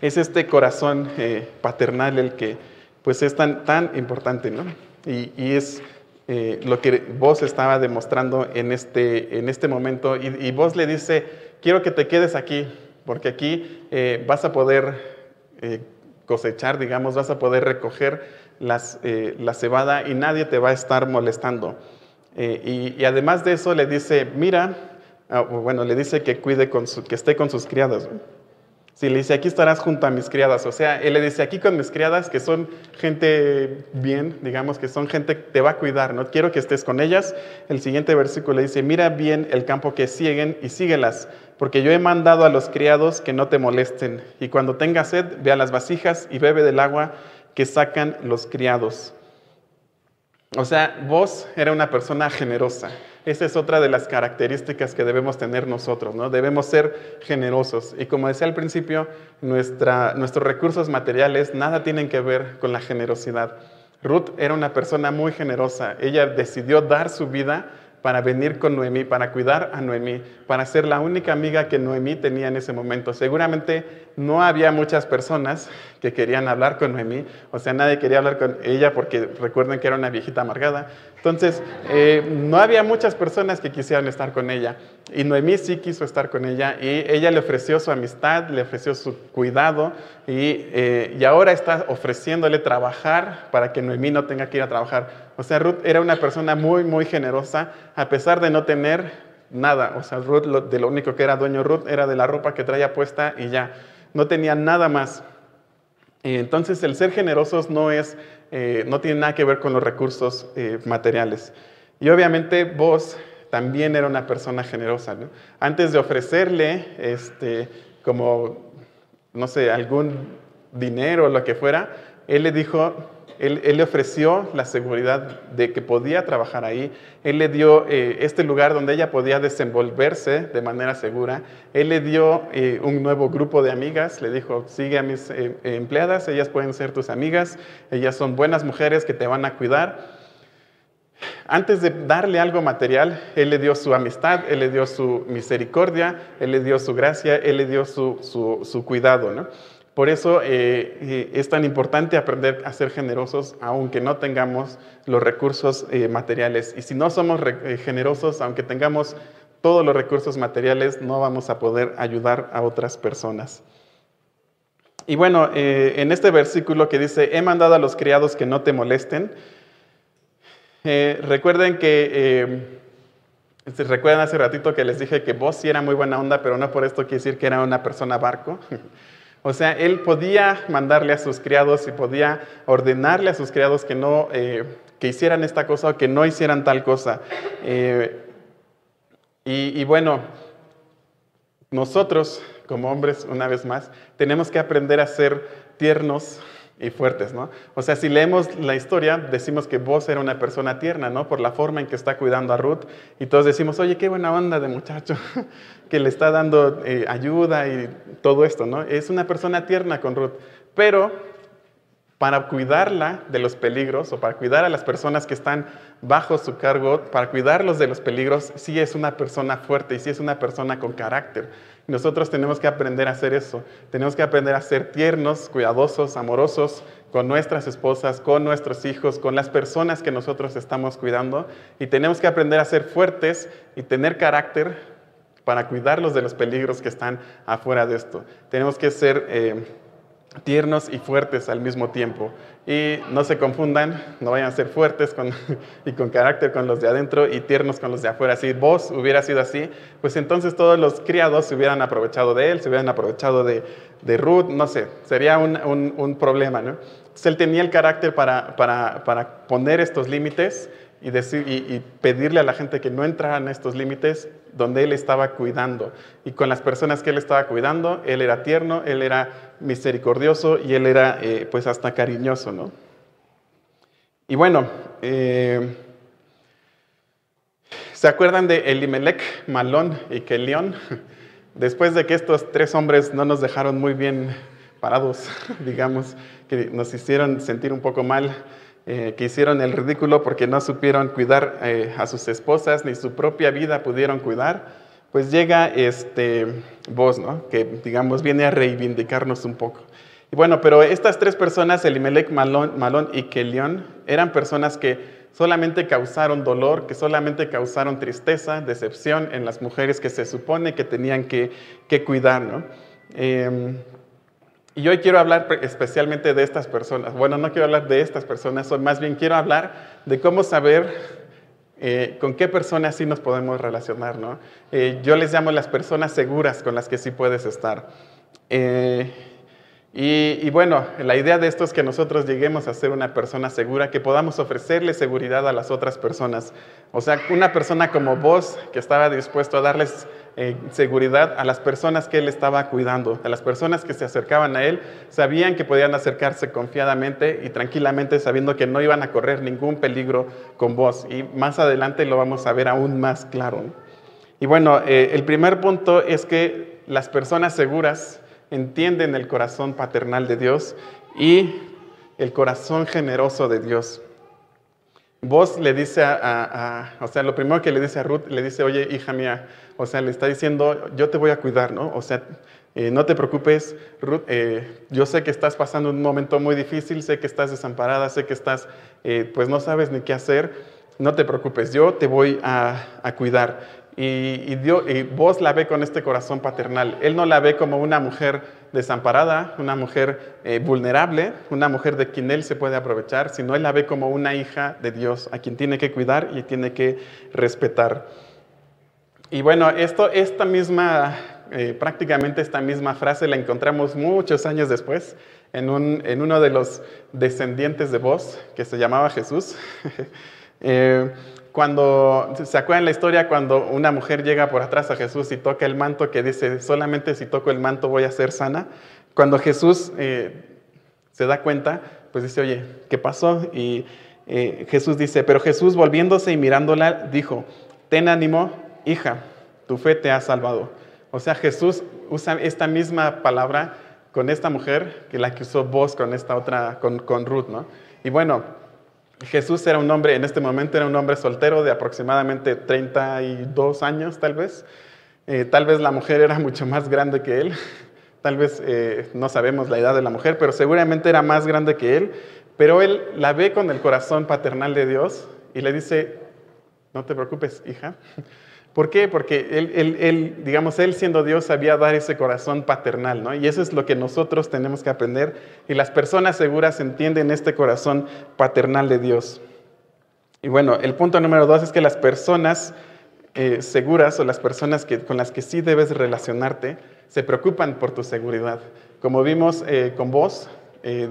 Es este corazón paternal el que pues es tan, tan importante, ¿no? Y, es eh, lo que vos estaba demostrando en este, en este momento. Y, vos le dice, quiero que te quedes aquí, porque aquí eh, vas a poder eh, cosechar, digamos, vas a poder recoger las, la cebada y nadie te va a estar molestando. Y, además de eso le dice, mira, ah, bueno, le dice que cuide con su, que esté con sus criados. Si le dice, aquí estarás junto a mis criadas. O sea, él le dice, aquí con mis criadas, que son gente bien, digamos que son gente que te va a cuidar, no quiero que estés con ellas. El siguiente versículo le dice, mira bien el campo que siguen y síguelas, porque yo he mandado a los criados que no te molesten. Y cuando tengas sed, ve a las vasijas y bebe del agua que sacan los criados. O sea, vos era una persona generosa. Esa es otra de las características que debemos tener nosotros, ¿no? Debemos ser generosos. Y como decía al principio, nuestros recursos materiales nada tienen que ver con la generosidad. Ruth era una persona muy generosa. Ella decidió dar su vida para venir con Noemí, para cuidar a Noemí, para ser la única amiga que Noemí tenía en ese momento. Seguramente no había muchas personas que querían hablar con Noemí, o sea, nadie quería hablar con ella porque recuerden que era una viejita amargada. Entonces, eh, no había muchas personas que quisieran estar con ella. Y Noemí sí quiso estar con ella y ella le ofreció su amistad, le ofreció su cuidado y, eh, y ahora está ofreciéndole trabajar para que Noemí no tenga que ir a trabajar. O sea, Ruth era una persona muy, muy generosa, a pesar de no tener nada. O sea, Ruth, de lo único que era dueño Ruth era de la ropa que traía puesta y ya no tenía nada más. Entonces el ser generosos no, es, eh, no tiene nada que ver con los recursos eh, materiales. Y obviamente vos también era una persona generosa. Antes de ofrecerle este, como, no sé, algún dinero o lo que fuera, él le dijo, él, le ofreció la seguridad de que podía trabajar ahí. Él le dio eh, este lugar donde ella podía desenvolverse de manera segura. Él le dio eh, un nuevo grupo de amigas. Le dijo, sigue a mis eh, empleadas, ellas pueden ser tus amigas. Ellas son buenas mujeres que te van a cuidar. Antes de darle algo material, Él le dio su amistad, Él le dio su misericordia, Él le dio su gracia, Él le dio su, su, su cuidado. ¿no? Por eso eh, eh, es tan importante aprender a ser generosos aunque no tengamos los recursos eh, materiales. Y si no somos generosos, aunque tengamos todos los recursos materiales, no vamos a poder ayudar a otras personas. Y bueno, en este versículo que dice, he mandado a los criados que no te molesten, recuerden que... ¿Recuerdan hace ratito que les dije que vos sí era muy buena onda, pero no por esto quiere decir que era una persona barco? O sea, él podía mandarle a sus criados y podía ordenarle a sus criados que no eh, que hicieran esta cosa o que no hicieran tal cosa. Eh, y, y bueno, nosotros como hombres, una vez más, tenemos que aprender a ser tiernos y fuertes, ¿no? O sea, si leemos la historia, decimos que vos era una persona tierna, ¿no? Por la forma en que está cuidando a Ruth. Y todos decimos, oye, qué buena onda de muchacho, que le está dando eh, ayuda y todo esto, ¿no? Es una persona tierna con Ruth. Pero para cuidarla de los peligros o para cuidar a las personas que están bajo su cargo, para cuidarlos de los peligros, sí es una persona fuerte y sí es una persona con carácter. Nosotros tenemos que aprender a hacer eso. Tenemos que aprender a ser tiernos, cuidadosos, amorosos con nuestras esposas, con nuestros hijos, con las personas que nosotros estamos cuidando. Y tenemos que aprender a ser fuertes y tener carácter para cuidarlos de los peligros que están afuera de esto. Tenemos que ser... Eh, tiernos y fuertes al mismo tiempo. Y no se confundan, no vayan a ser fuertes y con carácter con los de adentro y tiernos con los de afuera. Si vos hubiera sido así, pues entonces todos los criados se hubieran aprovechado de él, se hubieran aprovechado de, de Ruth, no sé, sería un, un, problema. ¿no? Entonces él tenía el carácter para, para, para poner estos límites y, pedirle a la gente que no entraran en estos límites donde él estaba cuidando. Y con las personas que él estaba cuidando, él era tierno, él era misericordioso y él era eh, pues hasta cariñoso, ¿no? Y bueno, eh, ¿se acuerdan de Elimelech, Malón y Kelión? Después de que estos tres hombres no nos dejaron muy bien parados, digamos, que nos hicieron sentir un poco mal, eh, que hicieron el ridículo porque no supieron cuidar eh, a sus esposas, ni su propia vida pudieron cuidar, pues llega este vos, ¿no? Que digamos viene a reivindicarnos un poco. Y bueno, pero estas tres personas, Elimelech, Malón, Malón y Kelión, eran personas que solamente causaron dolor, que solamente causaron tristeza, decepción en las mujeres que se supone que tenían que, que cuidar, ¿no? Em, y hoy quiero hablar especialmente de estas personas. Bueno, no quiero hablar de estas personas, más bien quiero hablar de cómo saber eh, con qué personas sí nos podemos relacionar. ¿no? Eh, yo les llamo las personas seguras con las que sí puedes estar. Eh, y, bueno, la idea de esto es que nosotros lleguemos a ser una persona segura, que podamos ofrecerle seguridad a las otras personas. O sea, una persona como vos que estaba dispuesto a darles eh, seguridad a las personas que él estaba cuidando, a las personas que se acercaban a él, sabían que podían acercarse confiadamente y tranquilamente sabiendo que no iban a correr ningún peligro con vos. Y más adelante lo vamos a ver aún más claro. Y bueno, eh, el primer punto es que las personas seguras entienden el corazón paternal de Dios y el corazón generoso de Dios. vos le dice a, o sea, lo primero que le dice a Ruth, le dice, oye, hija mía, o sea, le está diciendo, yo te voy a cuidar, ¿no? O sea, eh, no te preocupes, Ruth, eh, yo sé que estás pasando un momento muy difícil, sé que estás desamparada, sé que estás, eh, pues no sabes ni qué hacer, no te preocupes, yo te voy a, cuidar. Y, Dios, y vos la ve con este corazón paternal. Él no la ve como una mujer desamparada, una mujer vulnerable, una mujer de quien él se puede aprovechar, sino él la ve como una hija de Dios, a quien tiene que cuidar y tiene que respetar. Y bueno, esto, esta misma eh, prácticamente esta misma frase la encontramos muchos años después en, uno de los descendientes de vos, que se llamaba Jesús. Eh, cuando, ¿se acuerdan la historia cuando una mujer llega por atrás a Jesús y toca el manto que dice, solamente si toco el manto voy a ser sana? Cuando Jesús eh, se da cuenta, pues dice, oye, ¿qué pasó? Y Jesús dice, pero Jesús volviéndose y mirándola, dijo, ten ánimo, hija, tu fe te ha salvado. O sea, Jesús usa esta misma palabra con esta mujer que la que usó vos con esta otra, con, Ruth, ¿no? Y bueno, Jesús era un hombre, en este momento era un hombre soltero de aproximadamente 32 años, tal vez. Eh, tal vez la mujer era mucho más grande que él. Tal vez eh, no sabemos la edad de la mujer, pero seguramente era más grande que él. Pero él la ve con el corazón paternal de Dios y le dice, no te preocupes, hija, ¿Por qué? Porque él, digamos, él siendo Dios sabía dar ese corazón paternal, ¿no? Y eso es lo que nosotros tenemos que aprender. Y las personas seguras entienden este corazón paternal de Dios. Y bueno, el punto número dos es que las personas eh, seguras o las personas que, con las que sí debes relacionarte se preocupan por tu seguridad. Como vimos eh, con vos, eh,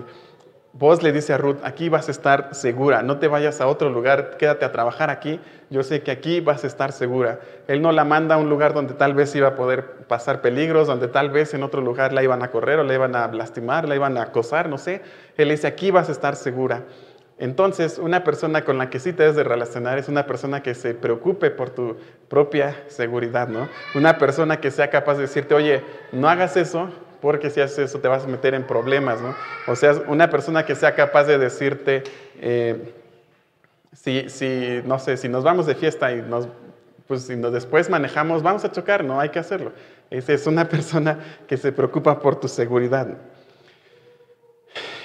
Vos le dice a Ruth, aquí vas a estar segura, no te vayas a otro lugar, quédate a trabajar aquí, yo sé que aquí vas a estar segura. Él no la manda a un lugar donde tal vez iba a poder pasar peligros, donde tal vez en otro lugar la iban a correr o la iban a lastimar, la iban a acosar, no sé. Él dice, aquí vas a estar segura. Entonces, una persona con la que sí te debes de relacionar es una persona que se preocupe por tu propia seguridad, ¿no? Una persona que sea capaz de decirte, oye, no hagas eso, porque si haces eso te vas a meter en problemas, ¿no? O sea, una persona que sea capaz de decirte, eh, si, si, no sé, si nos vamos de fiesta y nos, pues si nos después manejamos, vamos a chocar, no hay que hacerlo. Esa es una persona que se preocupa por tu seguridad.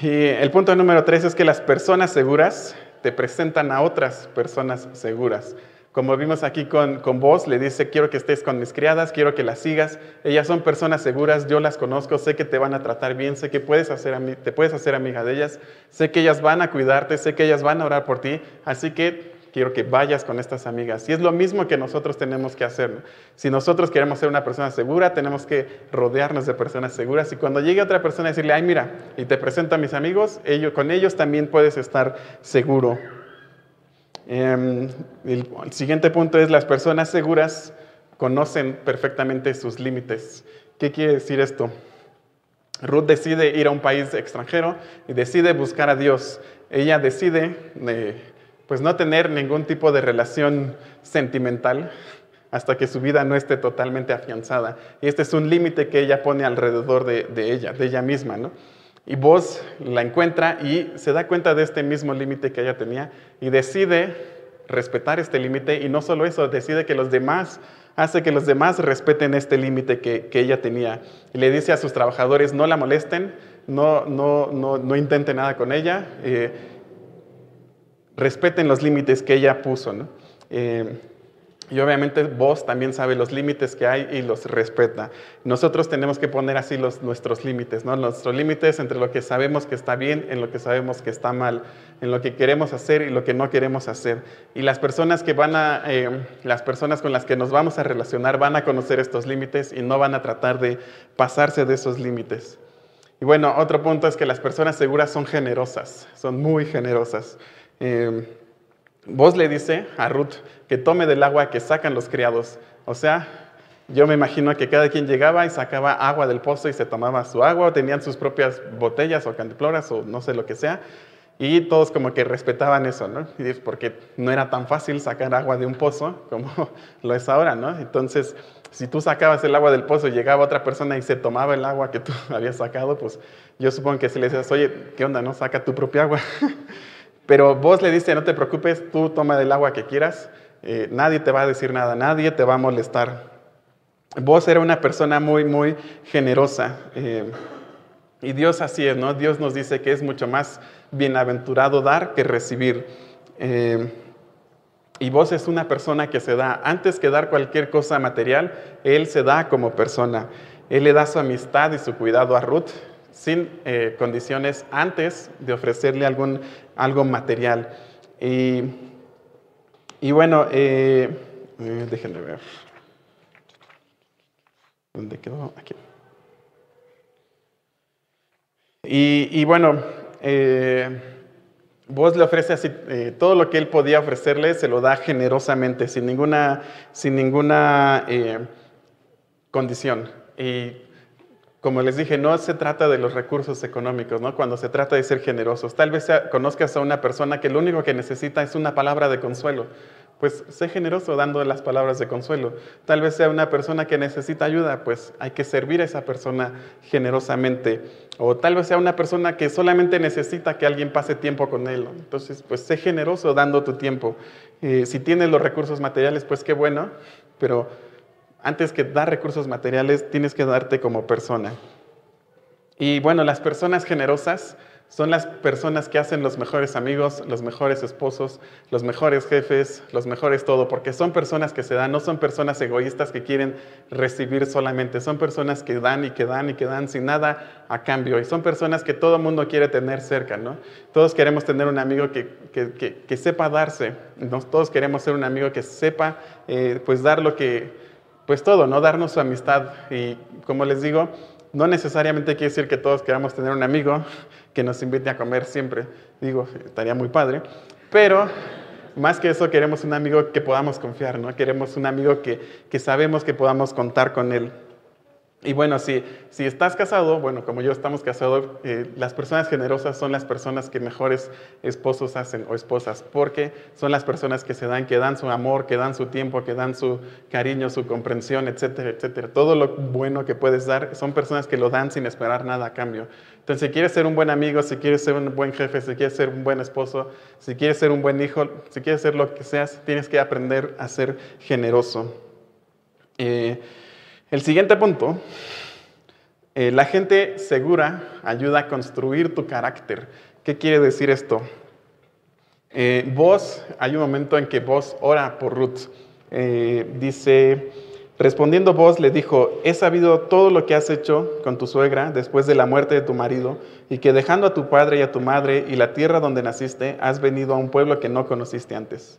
Y el punto número tres es que las personas seguras te presentan a otras personas seguras. Como vimos aquí con, vos, le dice, quiero que estés con mis criadas, quiero que las sigas. Ellas son personas seguras, yo las conozco, sé que te van a tratar bien, sé que puedes hacer, te puedes hacer amiga de ellas, sé que ellas van a cuidarte, sé que ellas van a orar por ti, así que quiero que vayas con estas amigas. Y es lo mismo que nosotros tenemos que hacer. Si nosotros queremos ser una persona segura, tenemos que rodearnos de personas seguras. Y cuando llegue otra persona a decirle, ay, mira, y te presento a mis amigos, ellos, con ellos también puedes estar seguro. Em, el, siguiente punto es las personas seguras conocen perfectamente sus límites. ¿Qué quiere decir esto? Ruth decide ir a un país extranjero y decide buscar a Dios. Ella decide eh, pues no tener ningún tipo de relación sentimental hasta que su vida no esté totalmente afianzada. Y este es un límite que ella pone alrededor de, de ella, de ella misma. ¿no? Y vos la encuentra y se da cuenta de este mismo límite que ella tenía y decide respetar este límite y no solo eso, decide que los demás, hace que los demás respeten este límite que, ella tenía. Y le dice a sus trabajadores, no la molesten, no, no, no, no intenten nada con ella, eh, respeten los límites que ella puso. Eh, y obviamente vos también sabe los límites que hay y los respeta. Nosotros tenemos que poner así los, nuestros límites, ¿no? Nuestros límites entre lo que sabemos que está bien, en lo que sabemos que está mal, en lo que queremos hacer y lo que no queremos hacer. Y las personas que van a, eh, las personas con las que nos vamos a relacionar van a conocer estos límites y no van a tratar de pasarse de esos límites. Y bueno, otro punto es que las personas seguras son generosas, son muy generosas. Eh, Vos le dice a Ruth que tome del agua que sacan los criados. O sea, yo me imagino que cada quien llegaba y sacaba agua del pozo y se tomaba su agua, o tenían sus propias botellas o cantifloras o no sé lo que sea. Y todos como que respetaban eso, ¿no? Porque no era tan fácil sacar agua de un pozo como lo es ahora, ¿no? Entonces, si tú sacabas el agua del pozo y llegaba otra persona y se tomaba el agua que tú habías sacado, pues yo supongo que si le decías, oye, ¿qué onda, no? Saca tu propia agua. Pero vos le dice, no te preocupes, tú toma del agua que quieras, eh, nadie te va a decir nada, nadie te va a molestar. Vos era una persona muy, muy generosa. Eh, y Dios así es, ¿no? Dios nos dice que es mucho más bienaventurado dar que recibir. Eh, y vos es una persona que se da, antes que dar cualquier cosa material, Él se da como persona. Él le da su amistad y su cuidado a Ruth sin condiciones antes de ofrecerle algún, algo material. Y, y bueno, eh, eh, déjenme ver. ¿Dónde quedó? Aquí. Y, y bueno, vos le ofrece así, todo lo que él podía ofrecerle, se lo da generosamente, sin ninguna, sin ninguna condición. Y como les dije, no se trata de los recursos económicos, ¿no? Cuando se trata de ser generosos. Tal vez conozcas a una persona que lo único que necesita es una palabra de consuelo. Pues sé generoso dando las palabras de consuelo. Tal vez sea una persona que necesita ayuda, pues hay que servir a esa persona generosamente. O tal vez sea una persona que solamente necesita que alguien pase tiempo con él. Entonces, pues sé generoso dando tu tiempo. Eh, si tienes los recursos materiales, pues qué bueno, pero antes que dar recursos materiales, tienes que darte como persona. Y bueno, las personas generosas son las personas que hacen los mejores amigos, los mejores esposos, los mejores jefes, los mejores todo, porque son personas que se dan, no son personas egoístas que quieren recibir solamente, son personas que dan y que dan y que dan sin nada a cambio, y son personas que todo mundo quiere tener cerca, ¿no? Todos queremos tener un amigo que, que, sepa darse, todos queremos ser un amigo que sepa eh, pues dar lo que pues todo, ¿no? Darnos su amistad. Y como les digo, no necesariamente quiere decir que todos queramos tener un amigo que nos invite a comer siempre. Digo, estaría muy padre. Pero más que eso, queremos un amigo que podamos confiar, ¿no? Queremos un amigo que, que sabemos que podamos contar con él. Y bueno, si, si estás casado, bueno, como yo estamos casados, eh, las personas generosas son las personas que mejores esposos hacen o esposas, porque son las personas que se dan, que dan su amor, que dan su tiempo, que dan su cariño, su comprensión, etcétera, etcétera. Todo lo bueno que puedes dar son personas que lo dan sin esperar nada a cambio. Entonces, si quieres ser un buen amigo, si quieres ser un buen jefe, si quieres ser un buen esposo, si quieres ser un buen hijo, si quieres ser lo que seas, tienes que aprender a ser generoso. Eh, el siguiente punto, eh, la gente segura ayuda a construir tu carácter. ¿Qué quiere decir esto? Eh, vos, hay un momento en que vos ora por Ruth. Eh, dice, respondiendo vos le dijo, he sabido todo lo que has hecho con tu suegra después de la muerte de tu marido y que dejando a tu padre y a tu madre y la tierra donde naciste, has venido a un pueblo que no conociste antes.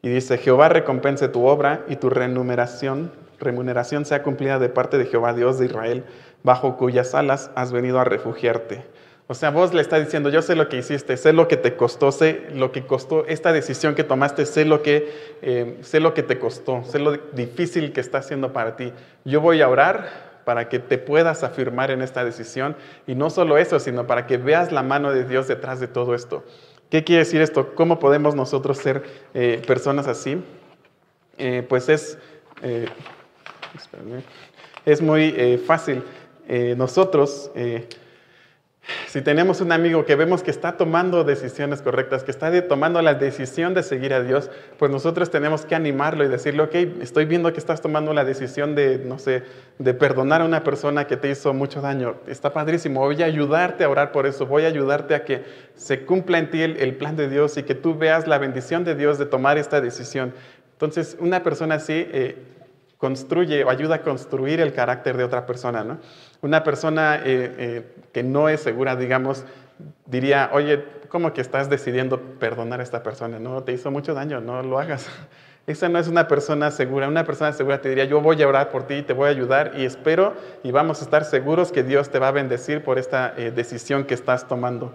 Y dice, Jehová recompense tu obra y tu remuneración remuneración sea cumplida de parte de Jehová Dios de Israel, bajo cuyas alas has venido a refugiarte. O sea, vos le está diciendo, yo sé lo que hiciste, sé lo que te costó, sé lo que costó esta decisión que tomaste, sé lo que, eh, sé lo que te costó, sé lo difícil que está haciendo para ti. Yo voy a orar para que te puedas afirmar en esta decisión y no solo eso, sino para que veas la mano de Dios detrás de todo esto. ¿Qué quiere decir esto? ¿Cómo podemos nosotros ser eh, personas así? Eh, pues es es muy eh, fácil. Eh, nosotros, eh, si tenemos un amigo que vemos que está tomando decisiones correctas, que está tomando la decisión de seguir a Dios, pues nosotros tenemos que animarlo y decirle, ok, estoy viendo que estás tomando la decisión de, no sé, de perdonar a una persona que te hizo mucho daño. Está padrísimo, voy a ayudarte a orar por eso, voy a ayudarte a que se cumpla en ti el plan de Dios y que tú veas la bendición de Dios de tomar esta decisión. Entonces, una persona así construye o ayuda a construir el carácter de otra persona. ¿no? Una persona eh, eh, que no es segura, digamos, diría, oye, ¿cómo que estás decidiendo perdonar a esta persona? No, te hizo mucho daño, no lo hagas. Esa no es una persona segura. Una persona segura te diría, yo voy a orar por ti, te voy a ayudar y espero y vamos a estar seguros que Dios te va a bendecir por esta eh, decisión que estás tomando.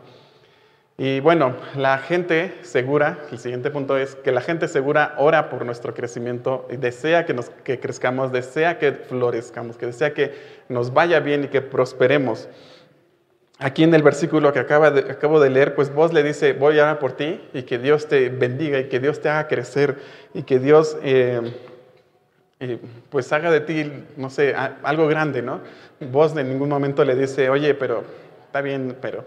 Y bueno, la gente segura, el siguiente punto es que la gente segura ora por nuestro crecimiento y desea que, nos, que crezcamos, desea que florezcamos, que desea que nos vaya bien y que prosperemos. Aquí en el versículo que acabo de leer, pues vos le dice, voy a orar por ti y que Dios te bendiga y que Dios te haga crecer y que Dios eh, eh, pues haga de ti, no sé, algo grande, ¿no? Vos en ningún momento le dice, oye, pero está bien, pero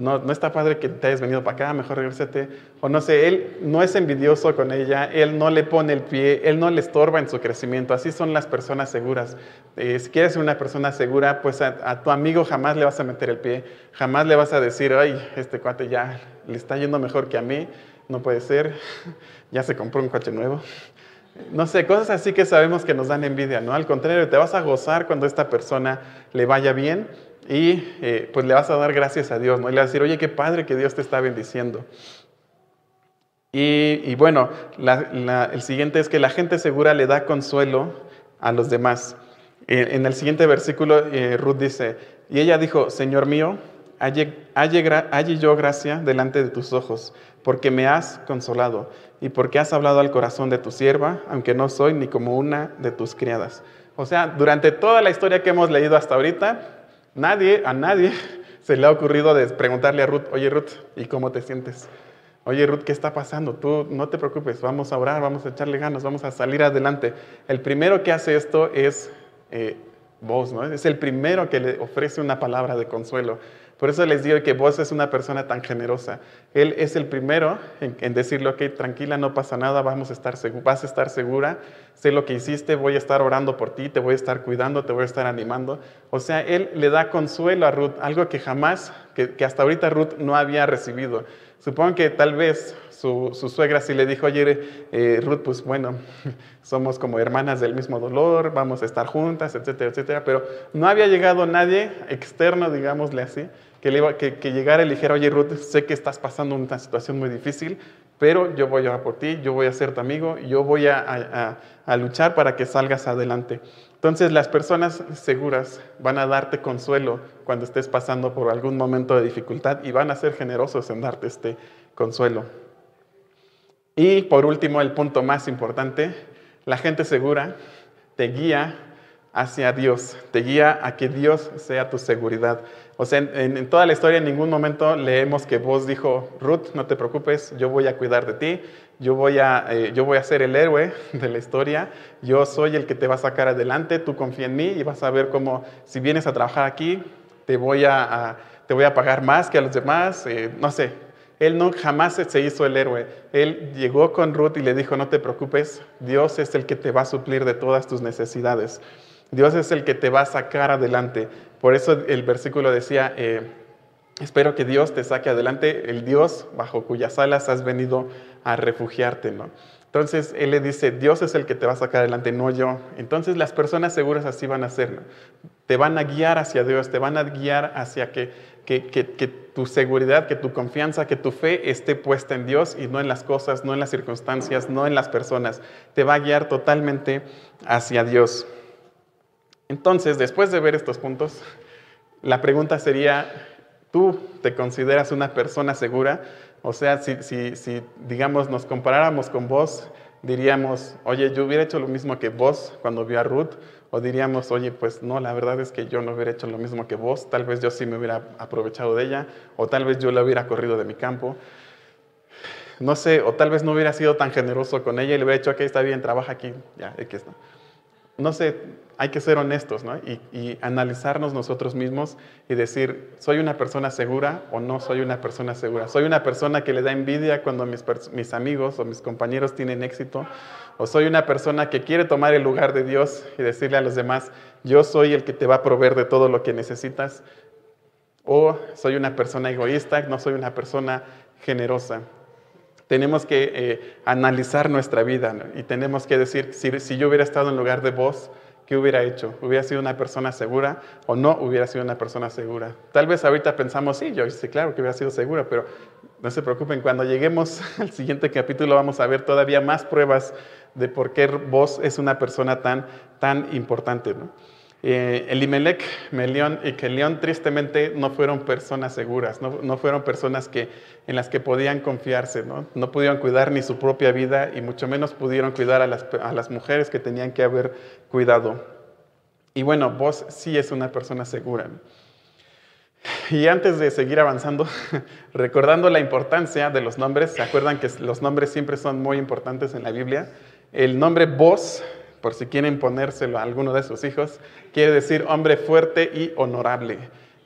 no, no está padre que te hayas venido para acá, mejor regresate. O no sé, él no es envidioso con ella, él no le pone el pie, él no le estorba en su crecimiento. Así son las personas seguras. Eh, si quieres ser una persona segura, pues a, tu amigo jamás le vas a meter el pie, jamás le vas a decir, ay, este cuate ya le está yendo mejor que a mí, no puede ser, ya se compró un coche nuevo. No sé, cosas así que sabemos que nos dan envidia, ¿no? Al contrario, te vas a gozar cuando esta persona le vaya bien y eh, pues le vas a dar gracias a Dios, ¿no? Y le vas a decir, oye, qué padre que Dios te está bendiciendo. Y, bueno, el siguiente es que la gente segura le da consuelo a los demás. En, el siguiente versículo, eh, Ruth dice, y ella dijo, Señor mío, halle, halle yo gracia delante de tus ojos, porque me has consolado y porque has hablado al corazón de tu sierva, aunque no soy ni como una de tus criadas. O sea, durante toda la historia que hemos leído hasta ahorita, Nadie, a nadie se le ha ocurrido preguntarle a Ruth, oye Ruth, ¿y cómo te sientes? Oye Ruth, ¿qué está pasando? Tú no te preocupes, vamos a orar, vamos a echarle ganas, vamos a salir adelante. El primero que hace esto es eh, vos, ¿no? Es el primero que le ofrece una palabra de consuelo. Por eso les digo que vos es una persona tan generosa. Él es el primero en, decirle, ok, tranquila, no pasa nada, vamos a estar vas a estar segura, sé lo que hiciste, voy a estar orando por ti, te voy a estar cuidando, te voy a estar animando. O sea, él le da consuelo a Ruth, algo que jamás, que, hasta ahorita Ruth no había recibido. Supongo que tal vez su, suegra sí le dijo, oye, eh, Ruth, pues bueno, somos como hermanas del mismo dolor, vamos a estar juntas, etcétera, etcétera, pero no había llegado nadie externo, digámosle así, que, le que, que, llegara y le dijera, oye Ruth, sé que estás pasando una situación muy difícil, pero yo voy a orar por ti, yo voy a ser tu amigo, yo voy a, a luchar para que salgas adelante. Entonces las personas seguras van a darte consuelo cuando estés pasando por algún momento de dificultad y van a ser generosos en darte este consuelo. Y por último, el punto más importante, la gente segura te guía hacia Dios, te guía a que Dios sea tu seguridad. O sea, en, toda la historia en ningún momento leemos que vos dijo, Ruth, no te preocupes, yo voy a cuidar de ti, yo voy a, eh, yo voy a ser el héroe de la historia, yo soy el que te va a sacar adelante, tú confía en mí y vas a ver cómo si vienes a trabajar aquí, te voy a, te voy a pagar más que a los demás, eh, no sé. Él no jamás se hizo el héroe. Él llegó con Ruth y le dijo, no te preocupes, Dios es el que te va a suplir de todas tus necesidades. Dios es el que te va a sacar adelante. Por eso el versículo decía, eh, espero que Dios te saque adelante, el Dios bajo cuyas alas has venido a refugiarte. Entonces Él le dice, Dios es el que te va a sacar adelante, no yo. Entonces las personas seguras así van a ser, te van a guiar hacia Dios, te van a guiar hacia que, que, tu seguridad, que tu confianza, que tu fe esté puesta en Dios y no en las cosas, no en las circunstancias, no en las personas. Te va a guiar totalmente hacia Dios. Entonces, después de ver estos puntos, la pregunta sería, ¿tú te consideras una persona segura? O sea, si, digamos, nos comparáramos con vos, diríamos, oye, yo hubiera hecho lo mismo que vos cuando vi a Ruth, o diríamos, oye, pues no, la verdad es que yo no hubiera hecho lo mismo que vos, tal vez yo sí me hubiera aprovechado de ella, o tal vez yo la hubiera corrido de mi campo. No sé, o tal vez no hubiera sido tan generoso con ella y le hubiera dicho, ok, está bien, trabaja aquí, ya, X, ¿no? no sé, hay que ser honestos ¿no? y, analizarnos nosotros mismos y decir, ¿soy una persona segura o no soy una persona segura? ¿Soy una persona que le da envidia cuando mis, mis amigos o mis compañeros tienen éxito? ¿O soy una persona que quiere tomar el lugar de Dios y decirle a los demás, yo soy el que te va a proveer de todo lo que necesitas? ¿O soy una persona egoísta, no soy una persona generosa? tenemos que eh, analizar nuestra vida y tenemos que decir, si, si, yo hubiera estado en lugar de vos, ¿qué hubiera hecho? ¿Hubiera sido una persona segura o no hubiera sido una persona segura? Tal vez ahorita pensamos, sí, yo sí, claro que hubiera sido segura, pero no se preocupen, cuando lleguemos al siguiente capítulo vamos a ver todavía más pruebas de por qué vos es una persona tan, tan importante. ¿no? Eh, Elimelech, Melión y Kelión tristemente no fueron personas seguras, no, fueron personas que, en las que podían confiarse, ¿no? no pudieron cuidar ni su propia vida y mucho menos pudieron cuidar a las, a las mujeres que tenían que haber cuidado. Y bueno, vos sí es una persona segura. Y antes de seguir avanzando, recordando la importancia de los nombres, ¿se acuerdan que los nombres siempre son muy importantes en la Biblia? El nombre vos por si quieren ponérselo a alguno de sus hijos, quiere decir hombre fuerte y honorable.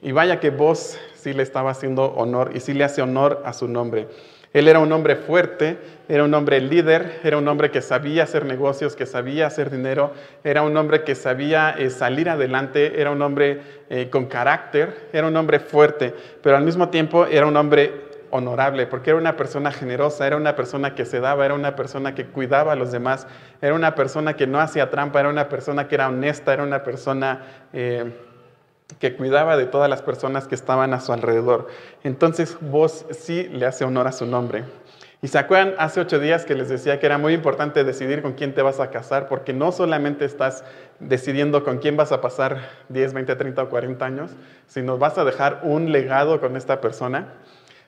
Y vaya que vos sí le estaba haciendo honor y sí le hace honor a su nombre. Él era un hombre fuerte, era un hombre líder, era un hombre que sabía hacer negocios, que sabía hacer dinero, era un hombre que sabía eh, salir adelante, era un hombre eh, con carácter, era un hombre fuerte, pero al mismo tiempo era un hombre honorable, porque era una persona generosa, era una persona que se daba, era una persona que cuidaba a los demás, era una persona que no hacía trampa, era una persona que era honesta, era una persona... Eh, que cuidaba de todas las personas que estaban a su alrededor. Entonces vos sí le hace honor a su nombre. Y se acuerdan hace ocho días que les decía que era muy importante decidir con quién te vas a casar, porque no solamente estás decidiendo con quién vas a pasar 10, 20, 30 o 40 años, sino vas a dejar un legado con esta persona.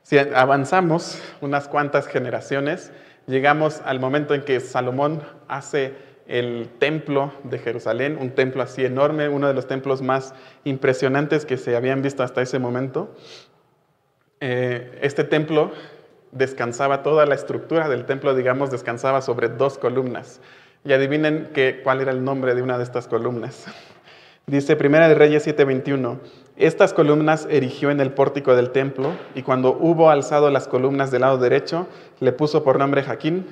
Si avanzamos unas cuantas generaciones, llegamos al momento en que Salomón hace el templo de Jerusalén, un templo así enorme, uno de los templos más impresionantes que se habían visto hasta ese momento. Eh, este templo descansaba, toda la estructura del templo, digamos, descansaba sobre dos columnas. Y adivinen cuál era el nombre de una de estas columnas. Dice Primera de Reyes 7:21, estas columnas erigió en el pórtico del templo y cuando hubo alzado las columnas del lado derecho, le puso por nombre Jaquín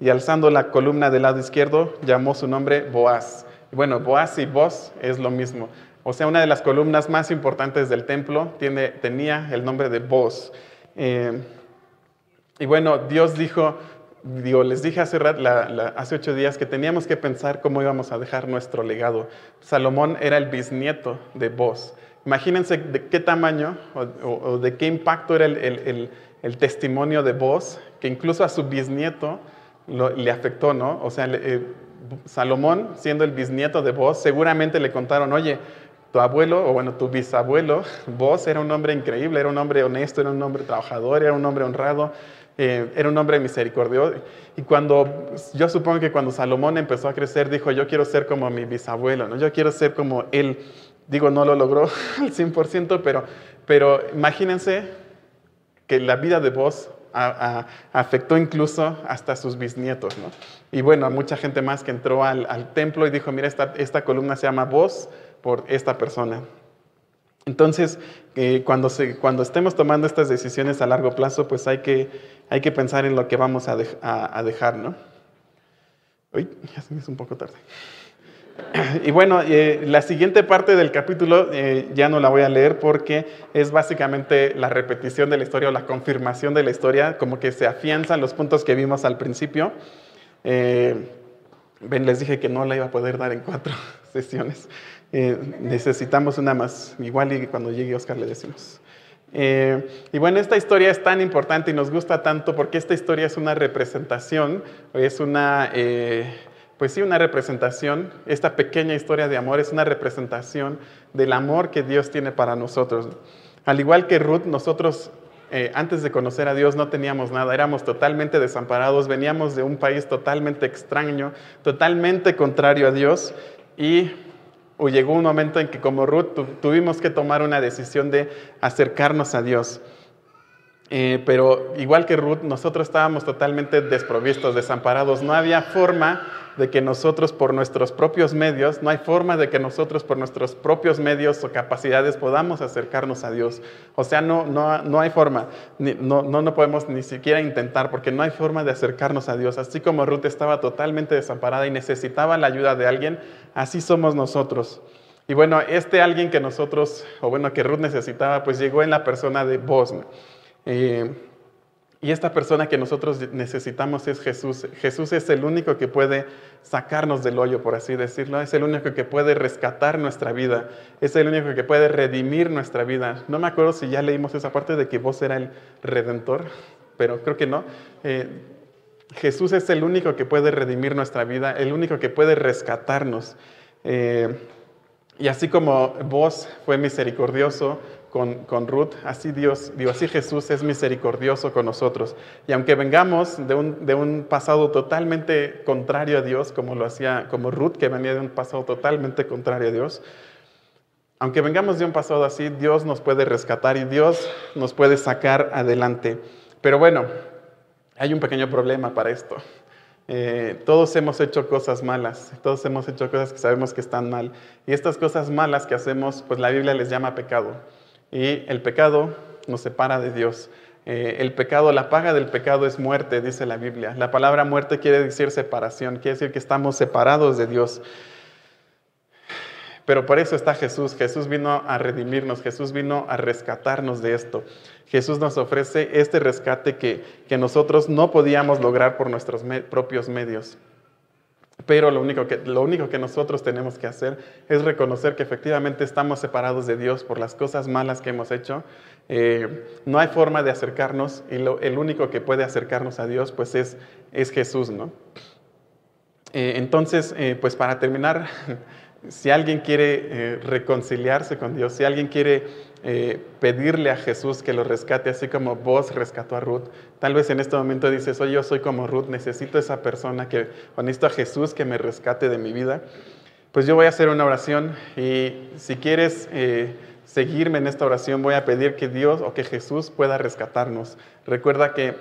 y alzando la columna del lado izquierdo llamó su nombre Boaz. Bueno, Boaz y Boz es lo mismo. O sea, una de las columnas más importantes del templo tiene, tenía el nombre de Boz. Eh, y bueno, Dios dijo, digo, les dije hace, hace ocho días que teníamos que pensar cómo íbamos a dejar nuestro legado. Salomón era el bisnieto de Boz. Imagínense de qué tamaño o, de qué impacto era el, testimonio de Boz, que incluso a su bisnieto le afectó, ¿no? O sea, eh, Salomón, siendo el bisnieto de vos, seguramente le contaron, oye, tu abuelo, o bueno, tu bisabuelo, vos era un hombre increíble, era un hombre honesto, era un hombre trabajador, era un hombre honrado, eh, era un hombre misericordioso. Y cuando, yo supongo que cuando Salomón empezó a crecer, dijo, yo quiero ser como mi bisabuelo, ¿no? Yo quiero ser como él. Digo, no lo logró al 100%, pero, pero imagínense que la vida de vos afectó incluso hasta sus bisnietos. ¿no? Y bueno, mucha gente más que entró al, templo y dijo, mira, esta, columna se llama voz por esta persona. Entonces, eh, cuando, cuando estemos tomando estas decisiones a largo plazo, pues hay que, hay que pensar en lo que vamos a, a, dejar, ¿no? Uy, ya se me hizo un poco tarde. Y bueno, eh, la siguiente parte del capítulo eh, ya no la voy a leer porque es básicamente la repetición de la historia o la confirmación de la historia, como que se afianzan los puntos que vimos al principio. Eh, ven, les dije que no la iba a poder dar en cuatro sesiones. necesitamos una más, igual y cuando llegue Oscar le decimos. y bueno, esta historia es tan importante y nos gusta tanto porque esta historia es una representación, es una pues sí, una representación, esta pequeña historia de amor es una representación del amor que Dios tiene para nosotros. Al igual que Ruth, nosotros eh, antes de conocer a Dios no teníamos nada, éramos totalmente desamparados, veníamos de un país totalmente extraño, totalmente contrario a Dios y llegó un momento en que como Ruth tuvimos que tomar una decisión de acercarnos a Dios. Eh, pero igual que Ruth, nosotros estábamos totalmente desprovistos, desamparados. No había forma de que nosotros por nuestros propios medios, no hay forma de que nosotros por nuestros propios medios o capacidades podamos acercarnos a Dios. O sea, no, no, no hay forma, no, no, no podemos ni siquiera intentar porque no hay forma de acercarnos a Dios. Así como Ruth estaba totalmente desamparada y necesitaba la ayuda de alguien, así somos nosotros. Y bueno, este alguien que nosotros, o bueno, que Ruth necesitaba, pues llegó en la persona de Bosme. Eh, y esta persona que nosotros necesitamos es Jesús. Jesús es el único que puede sacarnos del hoyo, por así decirlo. Es el único que puede rescatar nuestra vida. Es el único que puede redimir nuestra vida. No me acuerdo si ya leímos esa parte de que vos era el redentor, pero creo que no. Eh, Jesús es el único que puede redimir nuestra vida, el único que puede rescatarnos. Eh, y así como vos fue misericordioso, con, Ruth, así Dios, digo, así Jesús es misericordioso con nosotros. Y aunque vengamos de un, de un, pasado totalmente contrario a Dios, como lo hacía, como Ruth, que venía de un pasado totalmente contrario a Dios, aunque vengamos de un pasado así, Dios nos puede rescatar y Dios nos puede sacar adelante. Pero bueno, hay un pequeño problema para esto. Eh, todos hemos hecho cosas malas, todos hemos hecho cosas que sabemos que están mal. Y estas cosas malas que hacemos, pues la Biblia les llama pecado. Y el pecado nos separa de Dios. Eh, el pecado, la paga del pecado es muerte, dice la Biblia. La palabra muerte quiere decir separación, quiere decir que estamos separados de Dios. Pero por eso está Jesús. Jesús vino a redimirnos, Jesús vino a rescatarnos de esto. Jesús nos ofrece este rescate que, que nosotros no podíamos lograr por nuestros propios medios. Pero lo único, que, lo único que nosotros tenemos que hacer es reconocer que efectivamente estamos separados de Dios por las cosas malas que hemos hecho. Eh, no hay forma de acercarnos y el único que puede acercarnos a Dios pues es, es Jesús, ¿no? Eh, entonces, eh, pues para terminar, si alguien quiere reconciliarse con Dios, si alguien quiere eh, pedirle a Jesús que lo rescate, así como vos rescató a Ruth, tal vez en este momento dices, oye, yo soy como Ruth, necesito esa persona que, o necesito a Jesús que me rescate de mi vida, pues yo voy a hacer una oración y si quieres eh, seguirme en esta oración, voy a pedir que Dios o que Jesús pueda rescatarnos. Recuerda que,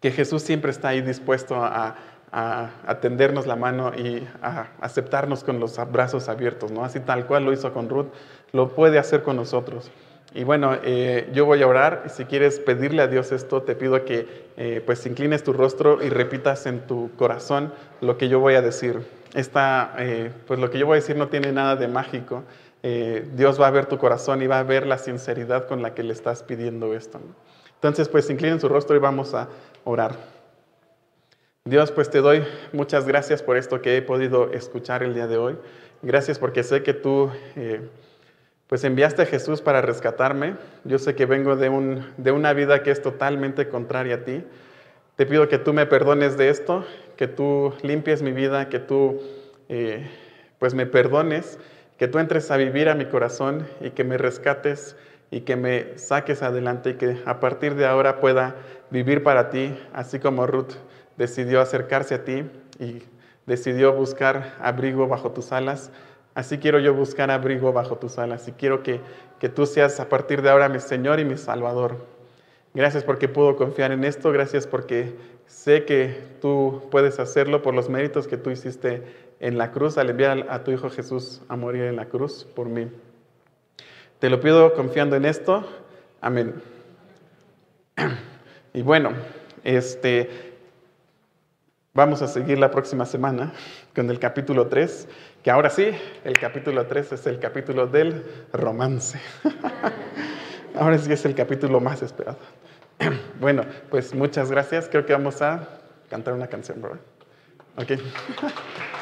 que Jesús siempre está ahí dispuesto a a, tendernos la mano y a aceptarnos con los brazos abiertos, ¿no? Así tal cual lo hizo con Ruth, lo puede hacer con nosotros. Y bueno, eh, yo voy a orar y si quieres pedirle a Dios esto, te pido que eh, pues inclines tu rostro y repitas en tu corazón lo que yo voy a decir. Esta, eh, pues lo que yo voy a decir no tiene nada de mágico. Dios va a ver tu corazón y va a ver la sinceridad con la que le estás pidiendo esto. Entonces, pues inclinen su rostro y vamos a orar. Dios, pues te doy muchas gracias por esto que he podido escuchar el día de hoy. Gracias porque sé que tú eh, pues enviaste a Jesús para rescatarme. Yo sé que vengo de, un, de una vida que es totalmente contraria a ti. Te pido que tú me perdones de esto, que tú limpies mi vida, que tú eh, pues me perdones, que tú entres a vivir a mi corazón y que me rescates y que me saques adelante y que a partir de ahora pueda vivir para ti, así como Ruth decidió acercarse a ti y decidió buscar abrigo bajo tus alas. Así quiero yo buscar abrigo bajo tus alas y quiero que, que tú seas a partir de ahora mi Señor y mi Salvador. Gracias porque puedo confiar en esto, gracias porque sé que tú puedes hacerlo por los méritos que tú hiciste en la cruz al enviar a tu Hijo Jesús a morir en la cruz por mí. Te lo pido confiando en esto. Amén. Y bueno, este, Vamos a seguir la próxima semana con el capítulo 3, que ahora sí, el capítulo 3 es el capítulo del romance. ahora sí es el capítulo más esperado. bueno, pues muchas gracias. Creo que vamos a cantar una canción, ¿verdad? Ok.